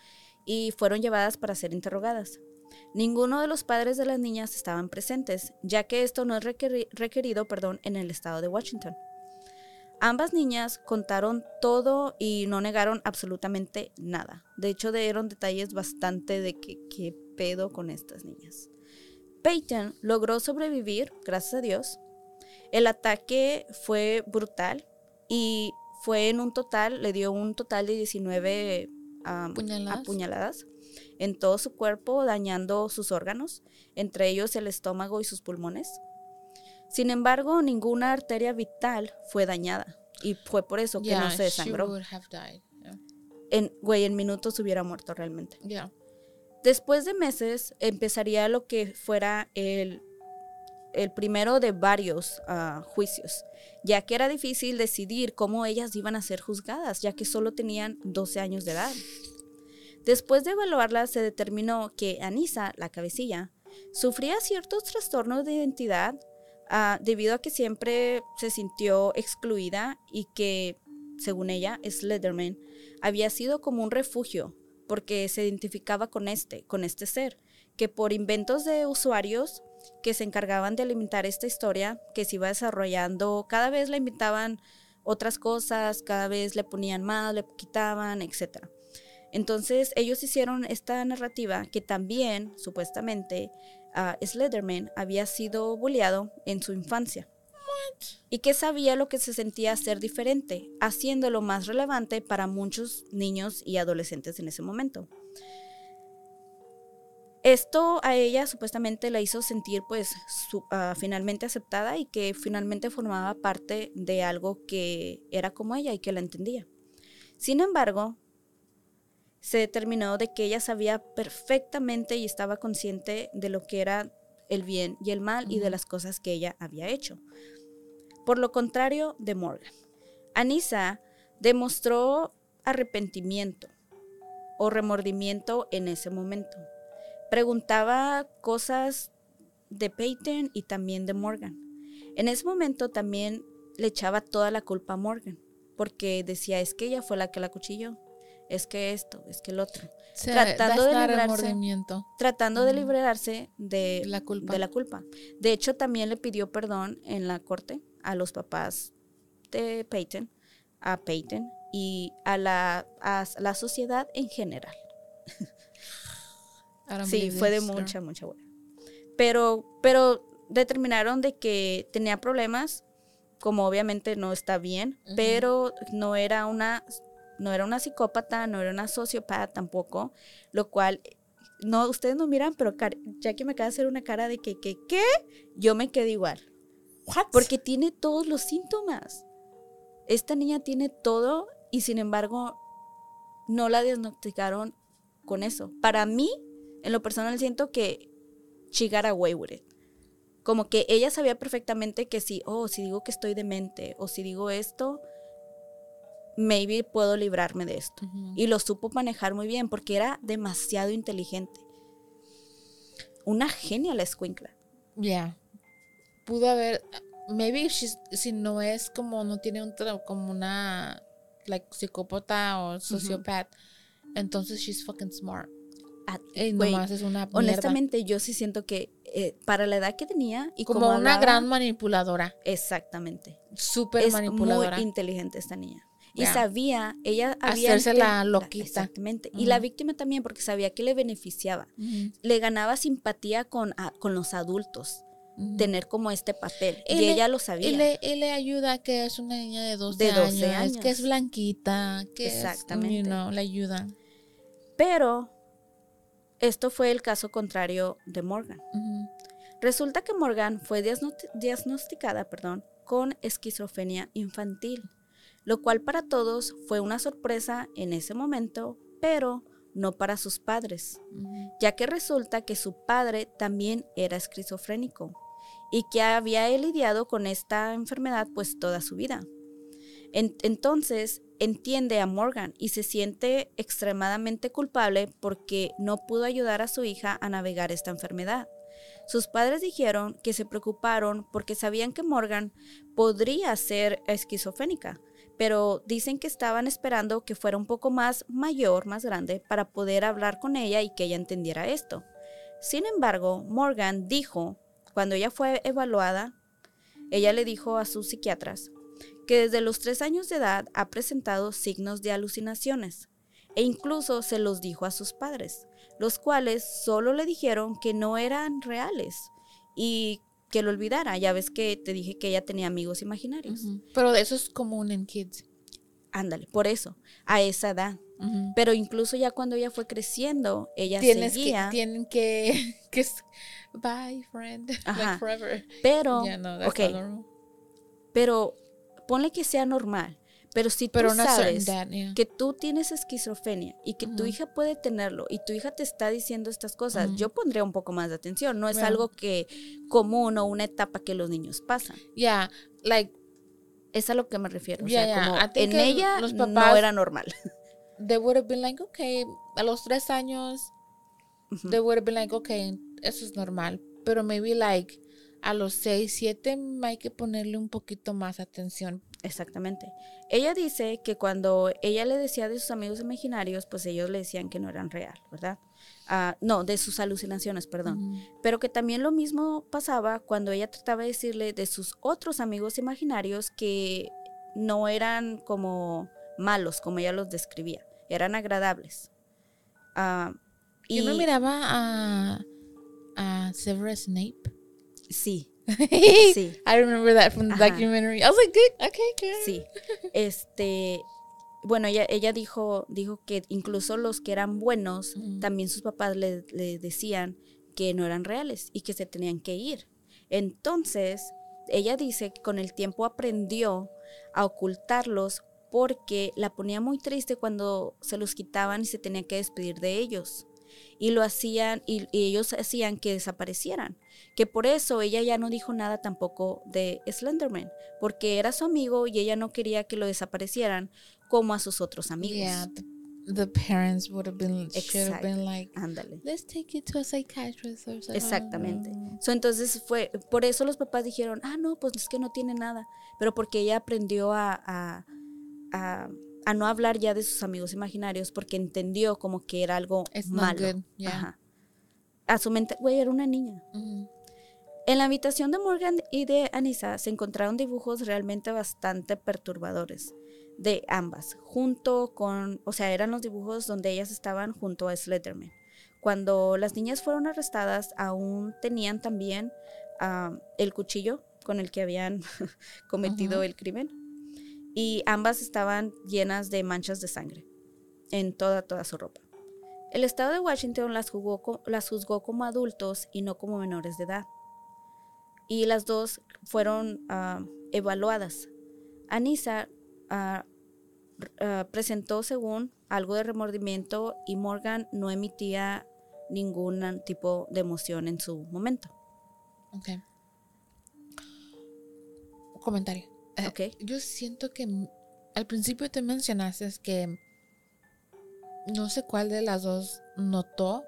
y fueron llevadas para ser interrogadas. Ninguno de los padres de las niñas estaban presentes, ya que esto no es requerido perdón, en el estado de Washington. Ambas niñas contaron todo y no negaron absolutamente nada. De hecho, dieron detalles bastante de que qué pedo con estas niñas. Peyton logró sobrevivir, gracias a Dios. El ataque fue brutal y fue en un total, le dio un total de 19 apuñaladas en todo su cuerpo, dañando sus órganos, entre ellos el estómago y sus pulmones. Sin embargo, ninguna arteria vital fue dañada y fue por eso que no se desangró. En, güey, en minutos hubiera muerto realmente. Después de meses empezaría lo que fuera el, el primero de varios ah, juicios, ya que era difícil decidir cómo ellas iban a ser juzgadas, ya que solo tenían 12 años de edad. Después de evaluarlas, se determinó que Anisa, la cabecilla, sufría ciertos trastornos de identidad Ah, debido a que siempre se sintió excluida y que, según ella, Slenderman había sido como un refugio porque se identificaba con este, con este ser, que por inventos de usuarios que se encargaban de alimentar esta historia, que se iba desarrollando, cada vez le inventaban otras cosas, cada vez le ponían más, le quitaban, etc. Entonces ellos hicieron esta narrativa que también, supuestamente, Slenderman había sido bulleado en su infancia. Y que sabía lo que se sentía ser diferente, haciéndolo más relevante para muchos niños y adolescentes en ese momento. Esto a ella supuestamente la hizo sentir pues ah, finalmente aceptada y que finalmente formaba parte de algo que era como ella y que la entendía. Sin embargo, se determinó de que ella sabía perfectamente y estaba consciente de lo que era el bien y el mal y de las cosas que ella había hecho. Por lo contrario de Morgan, Anissa demostró arrepentimiento o remordimiento en ese momento. Preguntaba cosas de Peyton y también de Morgan. En ese momento también le echaba toda la culpa a Morgan, porque decía, es que ella fue la que la cuchilló es que esto, es que el otro. tratando de librarse, tratando de liberarse de la, culpa. de la culpa. De hecho, también le pidió perdón en la corte a los papás de Peyton, a Peyton y a la, a la sociedad en general. sí, fue de mucha, mucha buena. Pero, pero determinaron de que tenía problemas, como obviamente no está bien, pero no era una no era una psicópata, no era una sociópata tampoco, lo cual, no, ustedes no miran, pero ya que me acaba de hacer una cara de que, que, ¿qué? Yo me quedé igual. Porque tiene todos los síntomas. Esta niña tiene todo y sin embargo no la diagnosticaron con eso. Para mí, en lo personal, siento que she got away with it. Como que ella sabía perfectamente que si, oh, si digo que estoy demente o si digo esto, maybe puedo librarme de esto. Y lo supo manejar muy bien porque era demasiado inteligente. Una genia la escuincla. Yeah. Pudo haber. Maybe she's, si no es como. No tiene un. Como una. Like psicópata o sociópata. Entonces she's fucking smart. Ah, Y nomás es una. mierda. honestamente, yo sí siento que eh, para la edad que tenía y Como, como, una hablaba- gran manipuladora. Exactamente. Súper manipuladora. muy inteligente esta niña. Y sabía, ella había... Hacerse la loquita. Exactamente. Y la víctima también, porque sabía que le beneficiaba. Le ganaba simpatía con, a- con los adultos, tener como este papel. Y, Y le- ella lo sabía. Y le, y le ayuda que es una niña de 12, De 12 años, que es blanquita, que es, Exactamente. you know, le ayuda. Pero esto fue el caso contrario de Morgan. Resulta que Morgan fue diagnosti- diagnosticada perdón, con esquizofrenia infantil, lo cual para todos fue una sorpresa en ese momento, pero no para sus padres, ya que resulta que su padre también era esquizofrénico y que había lidiado con esta enfermedad pues toda su vida. En- entonces entiende a Morgan y se siente extremadamente culpable porque no pudo ayudar a su hija a navegar esta enfermedad. Sus padres dijeron que se preocuparon porque sabían que Morgan podría ser esquizofrénica, pero dicen que estaban esperando que fuera un poco más mayor, más grande, para poder hablar con ella y que ella entendiera esto. Sin embargo, Morgan dijo, cuando ella fue evaluada, ella le dijo a sus psiquiatras que desde los tres años de edad ha presentado signos de alucinaciones e incluso se los dijo a sus padres, los cuales solo le dijeron que no eran reales y que lo olvidara. Ya ves que te dije que ella tenía amigos imaginarios. Ujú. Pero eso es común en kids. Ándale, por eso, a esa edad. Pero incluso ya cuando ella fue creciendo, ella Tienes que, seguía, tienen que, que bye friend, Ajá. like forever. pero, Yeah, no, that's ok, not normal. pero ponle que sea normal. Pero si Pero tú sabes yeah. que tú tienes esquizofrenia y que tu hija puede tenerlo y tu hija te está diciendo estas cosas, yo pondría un poco más de atención. No es Bueno. algo que común o una etapa que los niños pasan. Yeah, like Es a lo que me refiero. O Ya, sea, ya, como I think en ella los no era normal. they would have been like, okay, a los tres años, Ujú. they would have been like, okay, eso es normal. Pero maybe like a los seis, siete hay que ponerle un poquito más atención. Exactamente. Ella dice que cuando ella le decía de sus amigos imaginarios, pues ellos le decían que no eran real, ¿verdad? Ah, no, de sus alucinaciones, perdón. Pero que también lo mismo pasaba cuando ella trataba de decirle de sus otros amigos imaginarios que no eran como malos, como ella los describía, eran agradables. Ah, y Yo no miraba a, a Severus Snape. sí, sí. I remember that from the Ajá. documentary. I was like, good, okay, good. sí. Este, bueno, ella, ella dijo, dijo que incluso los que eran buenos, Ujú. también sus papás le, le decían que no eran reales y que se tenían que ir. Entonces, ella dice que con el tiempo aprendió a ocultarlos porque la ponía muy triste cuando se los quitaban y se tenía que despedir de ellos. Y lo hacían, y, y ellos hacían que desaparecieran. Que por eso ella ya no dijo nada tampoco de Slenderman, porque era su amigo y ella no quería que lo desaparecieran como a sus otros amigos. Yeah, the, the parents would have been, should have been like, Ándale. let's take you to a psychiatrist or something. Exactamente. So, entonces fue, por eso los papás dijeron, ah, no, pues es que no tiene nada. Pero porque ella aprendió a, a, a- a no hablar ya de sus amigos imaginarios porque entendió como que era algo It's malo. yeah. Ajá. A su mente, güey, era una niña. Ujú. En la habitación de Morgan y de Anissa se encontraron dibujos realmente bastante perturbadores de ambas, junto con, o sea, eran los dibujos donde ellas estaban junto a Slenderman. Cuando las niñas fueron arrestadas, aún tenían también ah, el cuchillo con el que habían cometido el crimen y ambas estaban llenas de manchas de sangre en toda, toda su ropa. El estado de Washington las, las juzgó como adultos y no como menores de edad. Y las dos fueron ah, evaluadas. Anissa ah, presentó según algo de remordimiento y Morgan no emitía ningún tipo de emoción en su momento. Okay. comentario. Eh, Ok. Yo siento que al principio te mencionaste que no sé cuál de las dos notó.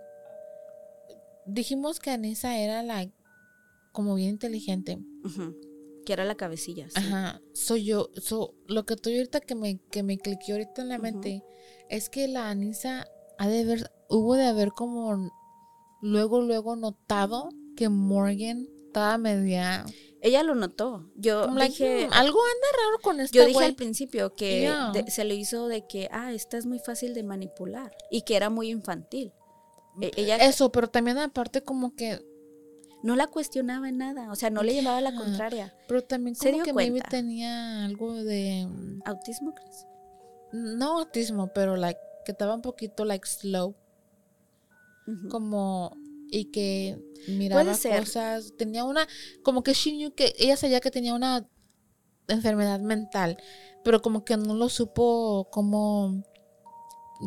Dijimos que Anissa era la como bien inteligente. Que era la cabecilla. sí. Ajá. Soy yo. So, lo que estoy ahorita que me, que me cliqueó ahorita en la mente es que la Anissa ha de haber, hubo de haber como luego, luego notado que Morgan estaba media. Ella lo notó. Yo like, dije, "Hmm, algo anda raro con este yo dije güey". al principio que Yeah. de- se le hizo de que, ah, esta es muy fácil de manipular y que era muy infantil. E- ella Eso, pero también aparte como que, no la cuestionaba en nada, o sea, no le llevaba la contraria. pero también Se como dio que maybe cuenta. tenía algo de, mm, ¿Autismo crees? no autismo, pero like, que estaba un poquito like slow, como, y que miraba cosas, tenía una, como que she knew que, ella sabía que tenía una enfermedad mental, pero como que no lo supo cómo,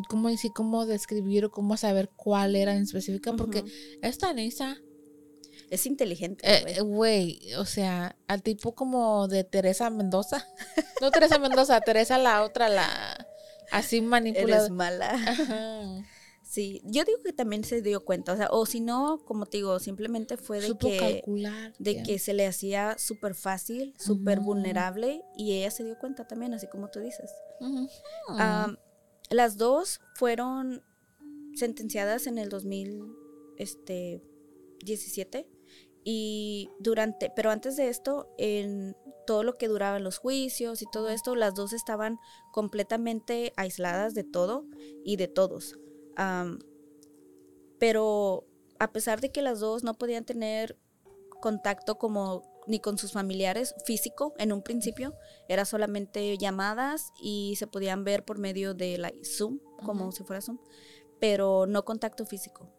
cómo decir, cómo describir o cómo saber cuál era en específica, porque esta Nisa Es inteligente. Eh, güey. eh, o sea, al tipo como de Teresa Mendoza. No Teresa Mendoza, Teresa la otra, la así Eres manipulada. mala. Ajá. Sí, yo digo que también se dio cuenta, o sea, o si no, como te digo, simplemente fue de Supo que calcular. de que- que se le hacía súper fácil, súper vulnerable y ella se dio cuenta también, así como tú dices. Am, las dos fueron sentenciadas en el 2017 y durante, pero antes de esto, en todo lo que duraban los juicios y todo esto, las dos estaban completamente aisladas de todo y de todos. Pero a pesar de que las dos no podían tener contacto como ni con sus familiares físico en un principio, era solamente llamadas y se podían ver por medio de la Zoom, como si fuera Zoom, pero no contacto físico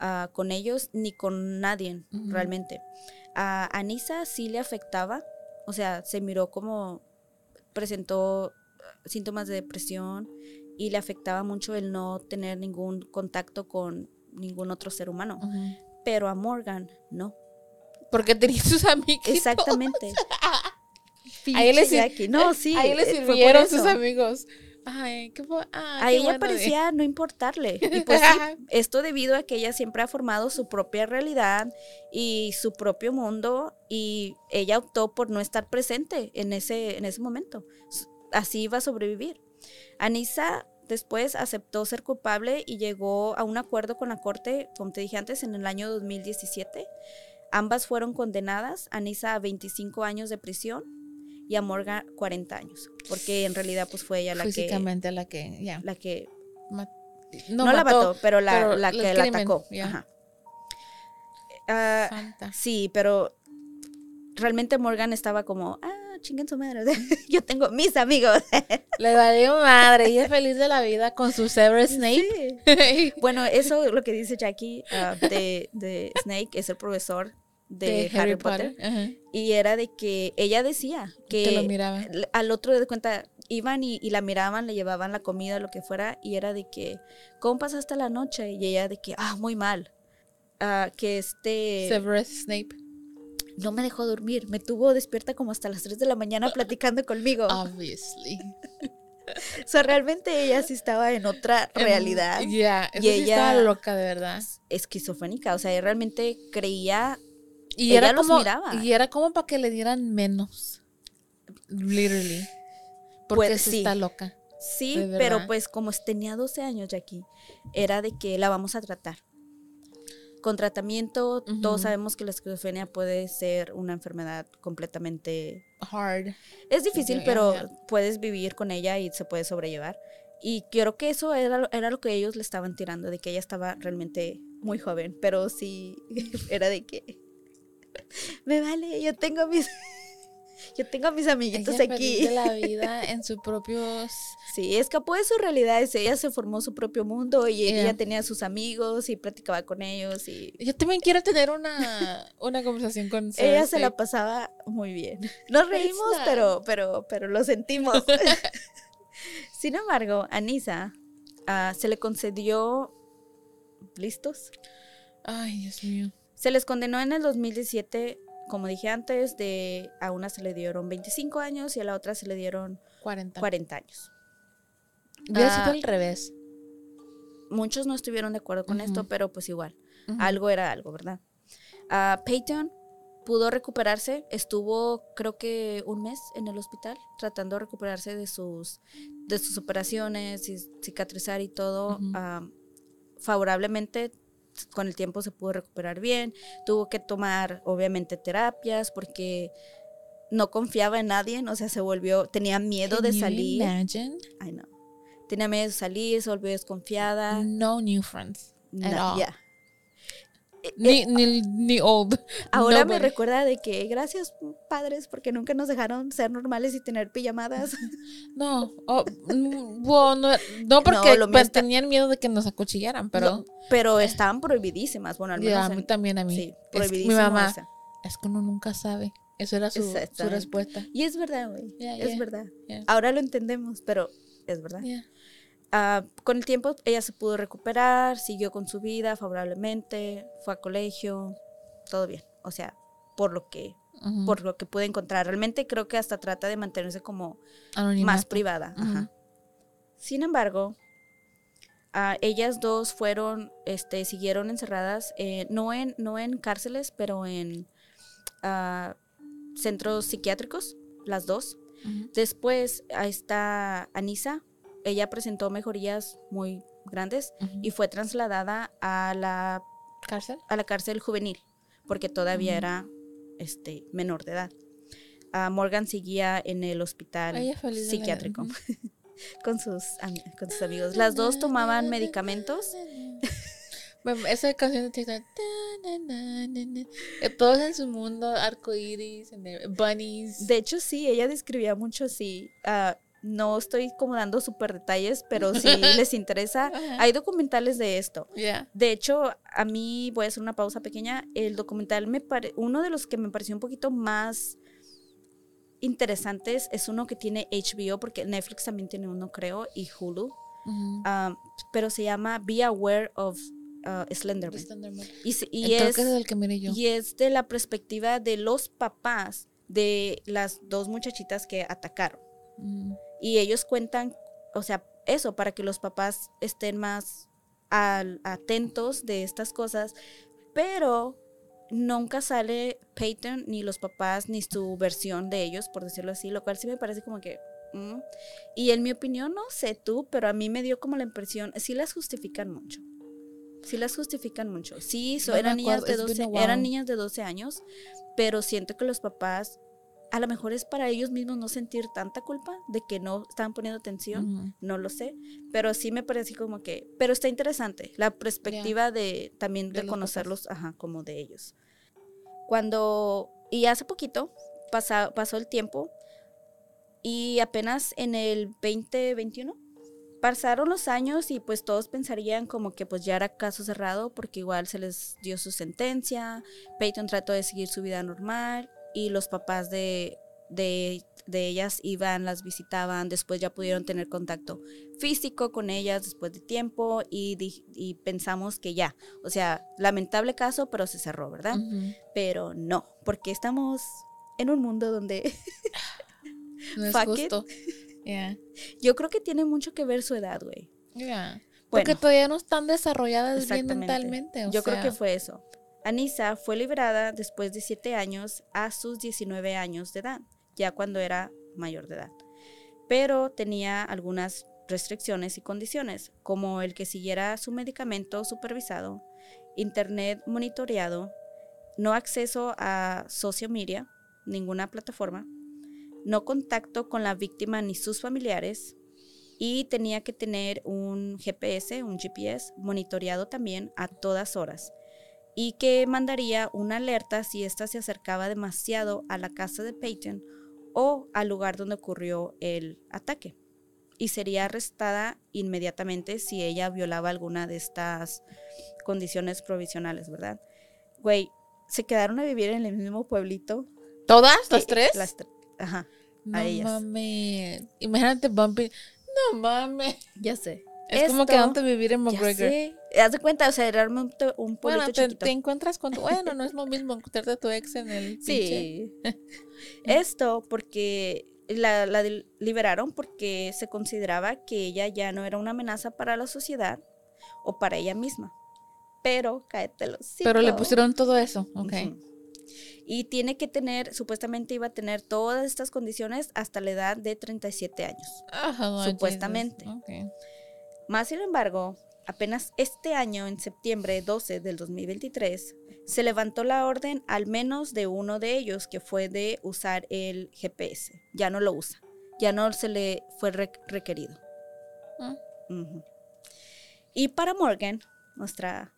ah, con ellos ni con nadie realmente. A Anisa sí le afectaba, o sea, se miró como presentó ah, síntomas de depresión y le afectaba mucho el no tener ningún contacto con ningún otro ser humano, pero a Morgan no. Porque tenía sus amiguitos. Exactamente. A él le sir-. No, sí. A él le eh, sirvieron sus amigos. Ay, qué ah, A qué ella de- parecía no importarle. Y pues sí, esto debido a que ella siempre ha formado su propia realidad y su propio mundo y ella optó por no estar presente en ese, en ese momento. Así iba a sobrevivir. Anisa después aceptó ser culpable y llegó a un acuerdo con la corte, como te dije antes, en el año 2017. Ambas fueron condenadas, Anisa a 25 años de prisión y a Morgan 40 años, porque en realidad pues fue ella la que Físicamente la que, la que no, la mató, pero la, pero la que la atacó. Ajá. Ah, Santa. sí, pero realmente Morgan estaba como, ah, chinguen su madre. Yo tengo mis amigos. Le valió madre. Ella es feliz de la vida con su Severus Snape. Sí. Bueno, eso es lo que dice Jackie ah, de, de Snake, es el profesor de, Harry, Potter. Ajá. Y era de que ella decía que, Que lo miraba. al otro de cuenta iban y, y la miraban, le llevaban la comida, lo que fuera, y era de que, ¿cómo pasaste la noche? Y ella de que, ah, muy mal. Ah, que este Severus Snape. No me dejó dormir, me tuvo despierta como hasta las 3 de la mañana platicando conmigo. Obviously. O sea, realmente ella sí estaba en otra realidad Em, Ya, Y sí ella- estaba loca, de verdad. esquizofrénica, o sea, ella realmente creía, Y Ella era los como, miraba. Y era como para que le dieran menos. Literally. Porque Pues, sí está loca. sí, pero pues como tenía 12 años Jackie, era de que la vamos a tratar. Con tratamiento, todos sabemos que la esquizofrenia puede ser una enfermedad completamente Hard. Es difícil, pero puedes vivir con ella y se puede sobrellevar. Y creo que eso era, lo- era lo que ellos le estaban tirando, de que ella estaba realmente muy joven, pero sí era de que me vale, yo tengo mis yo tengo a mis amiguitos Ella aquí. de la vida en su propio... Sí, escapó de su realidad, ella se formó su propio mundo y Yeah. ella tenía sus amigos y platicaba con ellos y Yo también quiero tener una, una conversación con ella se la pasaba muy bien. Nos reímos, pero, pero, pero lo sentimos. Sin embargo, a Nisa ah, se le concedió, ¿listos? Ay, Dios mío. Se les condenó en el 2017 como dije antes, de a una se le dieron 25 años y a la otra se le dieron 40. 40 años. Hubiera sido Ah, al revés. Muchos no estuvieron de acuerdo con esto, pero pues igual, algo era algo, ¿verdad? Ah, Peyton pudo recuperarse, estuvo creo que un mes en el hospital tratando de recuperarse de sus, de sus operaciones y cicatrizar y todo. Ah, favorablemente, con el tiempo se pudo recuperar bien, tuvo que tomar obviamente terapias porque no confiaba en nadie, o sea, se volvió, tenía miedo Can de you salir. imagine? Ay, no. Tenía miedo de salir, se volvió desconfiada. No new friends. at No, all. Eh, Ni, ni, ni old. Ahora me recuerda de que gracias padres porque nunca nos dejaron ser normales y tener pijamadas. No, oh, mm, bueno, no, no porque lo pues, está- tenían miedo de que nos acuchillaran, pero No, pero estaban prohibidísimas. Bueno, al menos a mí también a mí. sí, mi mamá, esa. es que uno nunca sabe. Eso era su, respuesta. Y es verdad, güey. Es verdad. Ahora lo entendemos, pero es verdad. Ah, con el tiempo ella se pudo recuperar, siguió con su vida favorablemente, fue a colegio, todo bien. O sea, por lo que por lo que pude encontrar. Realmente creo que hasta trata de mantenerse como Anonimato. más privada. ajá. Sin embargo, ah, ellas dos fueron, este, siguieron encerradas, eh, no, en, no en cárceles, pero en ah, centros psiquiátricos, las dos. Después ahí está Anisa, ella presentó mejorías muy grandes y fue trasladada a la, ¿Cárcel? a la cárcel juvenil, porque todavía Ujú. era este, menor de edad. Ah, Morgan seguía en el hospital psiquiátrico con, sus, con sus amigos. Las dos tomaban medicamentos. Bueno, Esa canción de TikTok. Eh, Todos en su mundo, arcoíris, bunnies. De hecho, sí, ella describía mucho así. No estoy como dando súper detalles, pero si les interesa, hay documentales de esto. Yeah. De hecho, a mí voy a hacer una pausa pequeña. El documental me pare, uno de los que me pareció un poquito más interesantes es uno que tiene HBO, porque Netflix también tiene uno, creo, y Hulu. Ah, pero se llama Be Aware of ah, Slenderman. Slenderman. Y, es, que es el que miré yo. y es de la perspectiva de los papás de las dos muchachitas que atacaron. Y ellos cuentan, o sea, eso, para que los papás estén más al- atentos de estas cosas, pero nunca sale Peyton ni los papás ni su versión de ellos, por decirlo así, lo cual sí me parece como que... mm. Y en mi opinión, no sé tú, pero a mí me dio como la impresión, sí las justifican mucho. Sí las justifican mucho. Sí, so- No me eran, niñas de acuerdo, it's 12, been a eran niñas de 12 años, pero siento que los papás, a lo mejor es para ellos mismos no sentir tanta culpa de que no estaban poniendo atención no lo sé, pero sí me parece como que, pero está interesante la perspectiva de también De de, los conocerlos, ajá, como de ellos. Cuando, y hace poquito, pasa- pasó el tiempo y apenas en el 2021 pasaron los años y pues todos pensarían como que pues ya era caso cerrado porque igual se les dio su sentencia, Peyton trató de seguir su vida normal y los papás de, de, de ellas iban, las visitaban, después ya pudieron tener contacto físico con ellas después de tiempo y, pensamos que ya, o sea, lamentable caso, pero se cerró, ¿verdad? Pero no, porque estamos en un mundo donde No es justo. Yeah. yo creo que tiene mucho que ver su edad, güey. Yeah. Bueno, Porque todavía no están desarrolladas bien mentalmente. o Yo creo que fue eso. Anisa fue liberada después de 7 años a sus 19 años de edad, ya cuando era mayor de edad. Pero tenía algunas restricciones y condiciones, como el que siguiera su medicamento supervisado, internet monitoreado, no acceso a social media, ninguna plataforma, no contacto con la víctima ni sus familiares, y tenía que tener un GPS, un GPS, monitoreado también a todas horas y que mandaría una alerta si ésta se acercaba demasiado a la casa de Peyton o al lugar donde ocurrió el ataque. Y sería arrestada inmediatamente si ella violaba alguna de estas condiciones provisionales, ¿verdad? Güey, se quedaron a vivir en el mismo pueblito. ¿Todas? ¿Las tres? Las tre- Ajá, no a ellas. mames. Imagínate Bumpy. No mames. ya sé. Es como que antes de vivir en McGregor. Haz de cuenta, o sea, era un, pueblito Bueno, te, chiquito. te encuentras con tu... Bueno, no es lo mismo encontrarte a tu ex en el pinche- Sí. Esto porque la, liberaron porque se consideraba que ella ya no era una amenaza para la sociedad o para ella misma. Pero, cállate los Pero le pusieron todo eso. Ok. Y tiene que tener, supuestamente iba a tener todas estas condiciones hasta la edad de 37 años. Ajá, no, Supuestamente. Jesus. Ok. Más sin embargo, apenas este año, en septiembre 12 del 2023, se levantó la orden al menos de uno de ellos, que fue de usar el GPS. Ya no lo usa. Ya no se le fue re- requerido. Ah. Y para Morgan, nuestra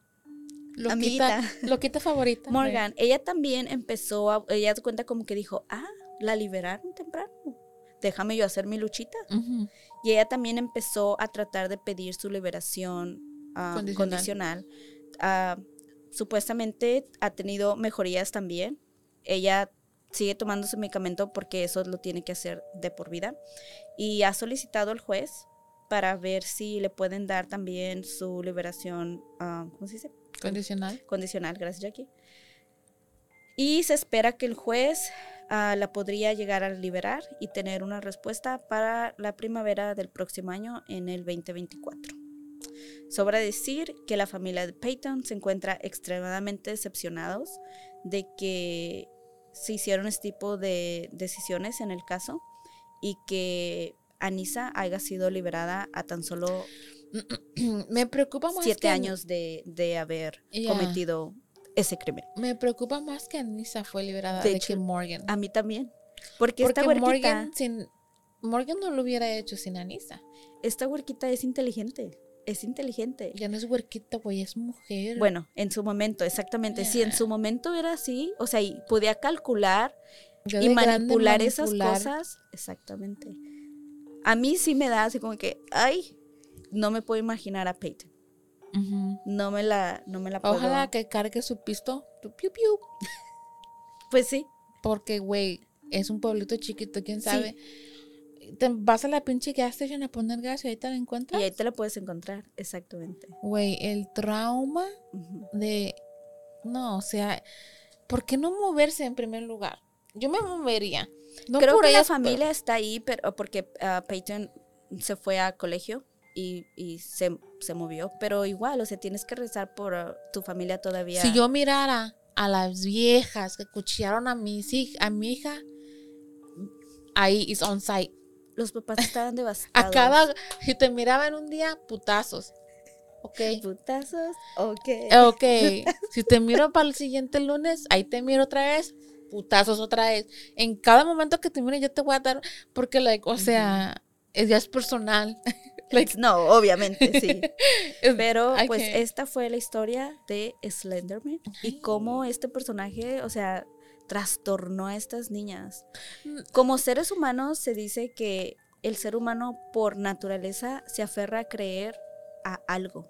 Loquita, Amiguita. loquita favorita. Morgan, ella también empezó a, ella se cuenta como que dijo, ah, la liberaron temprano. Déjame yo hacer mi luchita. Y ella también empezó a tratar de pedir su liberación ah, Condicional. condicional. Ah, supuestamente ha tenido mejorías también. Ella sigue tomando su medicamento porque eso lo tiene que hacer de por vida. Y ha solicitado al juez para ver si le pueden dar también su liberación, ah, ¿cómo se dice? Condicional. condicional, gracias Jackie. Y se espera que el juez ah, la podría llegar a liberar y tener una respuesta para la primavera del próximo año en el 2024. Sobra decir que la familia de Peyton se encuentra extremadamente decepcionados de que se hicieron este tipo de decisiones en el caso y que Anissa haya sido liberada a tan solo Me preocupa más siete que- años de, de haber cometido ese crimen. Me preocupa más que Anissa fue liberada De de, hecho, que Morgan. A mí también. Porque, esta huerquita, Morgan sin Morgan no lo hubiera hecho sin Anissa. esta huerquita es inteligente. Es inteligente. Ya no es huerquita, güey, es mujer. Bueno, en su momento, exactamente. Si en su momento era así, o sea, y podía calcular y grande manipular esas manipular. cosas, exactamente. A mí sí me da así como que, ay, no me puedo imaginar a Peyton. No me la, no me la puedo. Ojalá que cargue su pisto. tu piu, piu, Pues sí, Porque, güey, es un pueblito chiquito, quién Sí. sabe. Te vas a la pinche gas station a poner gas y ahí te la encuentras. y ahí te la puedes encontrar, exactamente. Güey, el trauma de. No, o sea, ¿por qué no moverse en primer lugar? Yo me movería. No Creo por que la pero- familia está ahí, pero porque ah, Peyton se fue a colegio y, y se, se movió, pero igual, o sea, tienes que rezar por ah, tu familia todavía. Si yo mirara a las viejas que cuchillaron a, mis a mi hija, ahí is on site. Los papás estaban devastados. A cada. Si te miraba en un día, putazos. Ok. putazos, ok. Ok. Si te miro para el siguiente lunes, ahí te miro otra vez. Putazos otra vez. En cada momento que te mire, yo te voy a dar. Porque, like, o sea, es, ya es personal. like, no, obviamente, sí. Pero pues esta fue la historia de Slenderman y cómo este personaje, o sea, trastornó a estas niñas. Mm. Como seres humanos se dice que el ser humano por naturaleza se aferra a creer a algo.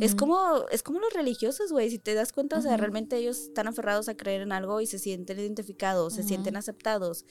Es como es como los religiosos, güey, si te das cuenta, o sea, realmente ellos están aferrados a creer en algo y se sienten identificados, se sienten aceptados.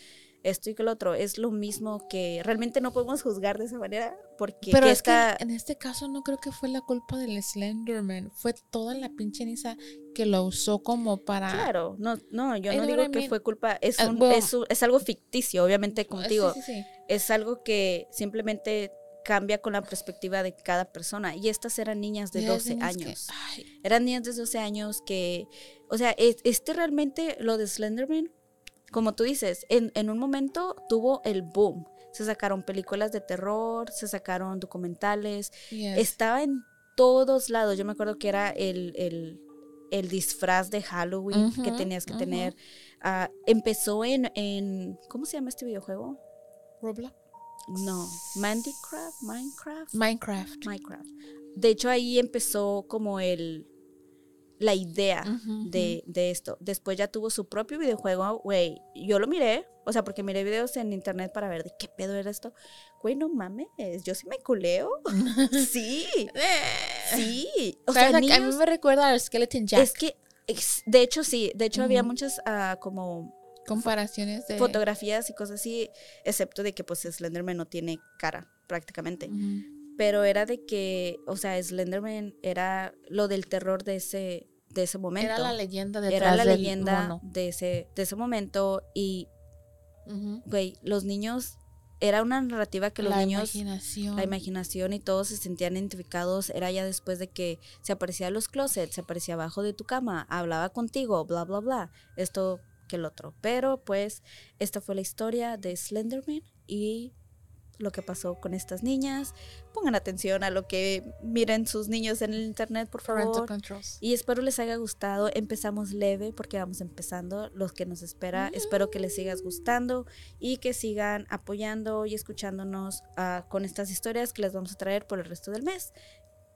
Esto y que lo otro es lo mismo que realmente no podemos juzgar de esa manera porque Pero que es esta- que en este caso no creo que fue la culpa del Slenderman. Fue toda la pinche Nisa que lo usó como para. Claro, no, no, yo I no digo que fue culpa, es, Ah, un- bueno. es, un- es algo ficticio, obviamente, como Sí, sí, sí. es algo que simplemente cambia con la perspectiva de cada persona. Y estas eran niñas de Y las 12 niñas que- años. ay, Eran niñas de 12 años que, o sea, es- este realmente, lo de Slenderman, como tú dices, en, en un momento tuvo el boom. Se sacaron películas de terror, se sacaron documentales, estaba en todos lados. Yo me acuerdo que era el, el- el disfraz de Halloween que tenías que tener. Ah, empezó en, en, ¿cómo se llama este videojuego? Roblox. No, Minecraft, Minecraft, Minecraft. Minecraft. De hecho ahí empezó como el la idea Ujú, de, de esto. Después ya tuvo su propio videojuego, güey. Yo lo miré, o sea, porque miré videos en internet para ver de qué pedo era esto. Güey, no mames, yo sí me culeo. sí, sí. O sea. Like, a mí niños- me recuerda al Skeleton Jack. es que, de hecho sí, de hecho había Ujú. muchas ah, como Comparaciones de. fotografías y cosas así, excepto de que pues Slenderman no tiene cara prácticamente. Ujú. pero era de que, o sea, Slenderman era lo del terror de ese, de ese momento. Era la leyenda de Era la leyenda de ese, de ese momento y, güey, los niños, era una narrativa que los la niños, imaginación. la imaginación y todos se sentían identificados, era ya después de que se aparecía en los closets, se aparecía abajo de tu cama, hablaba contigo, bla, bla, bla, esto que el otro. Pero pues esta fue la historia de Slenderman y lo que pasó con estas niñas. Pongan atención a lo que miren sus niños en el internet, por favor. Y espero les haya gustado. Empezamos leve porque vamos empezando. Los que nos espera, espero que les sigas gustando y que sigan apoyando y escuchándonos ah, con estas historias que les vamos a traer por el resto del mes.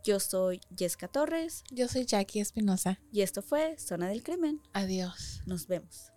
Yo soy Jessica Torres Yo soy Jackie Espinosa. y esto fue Zona del Crimen. Adiós. Nos vemos.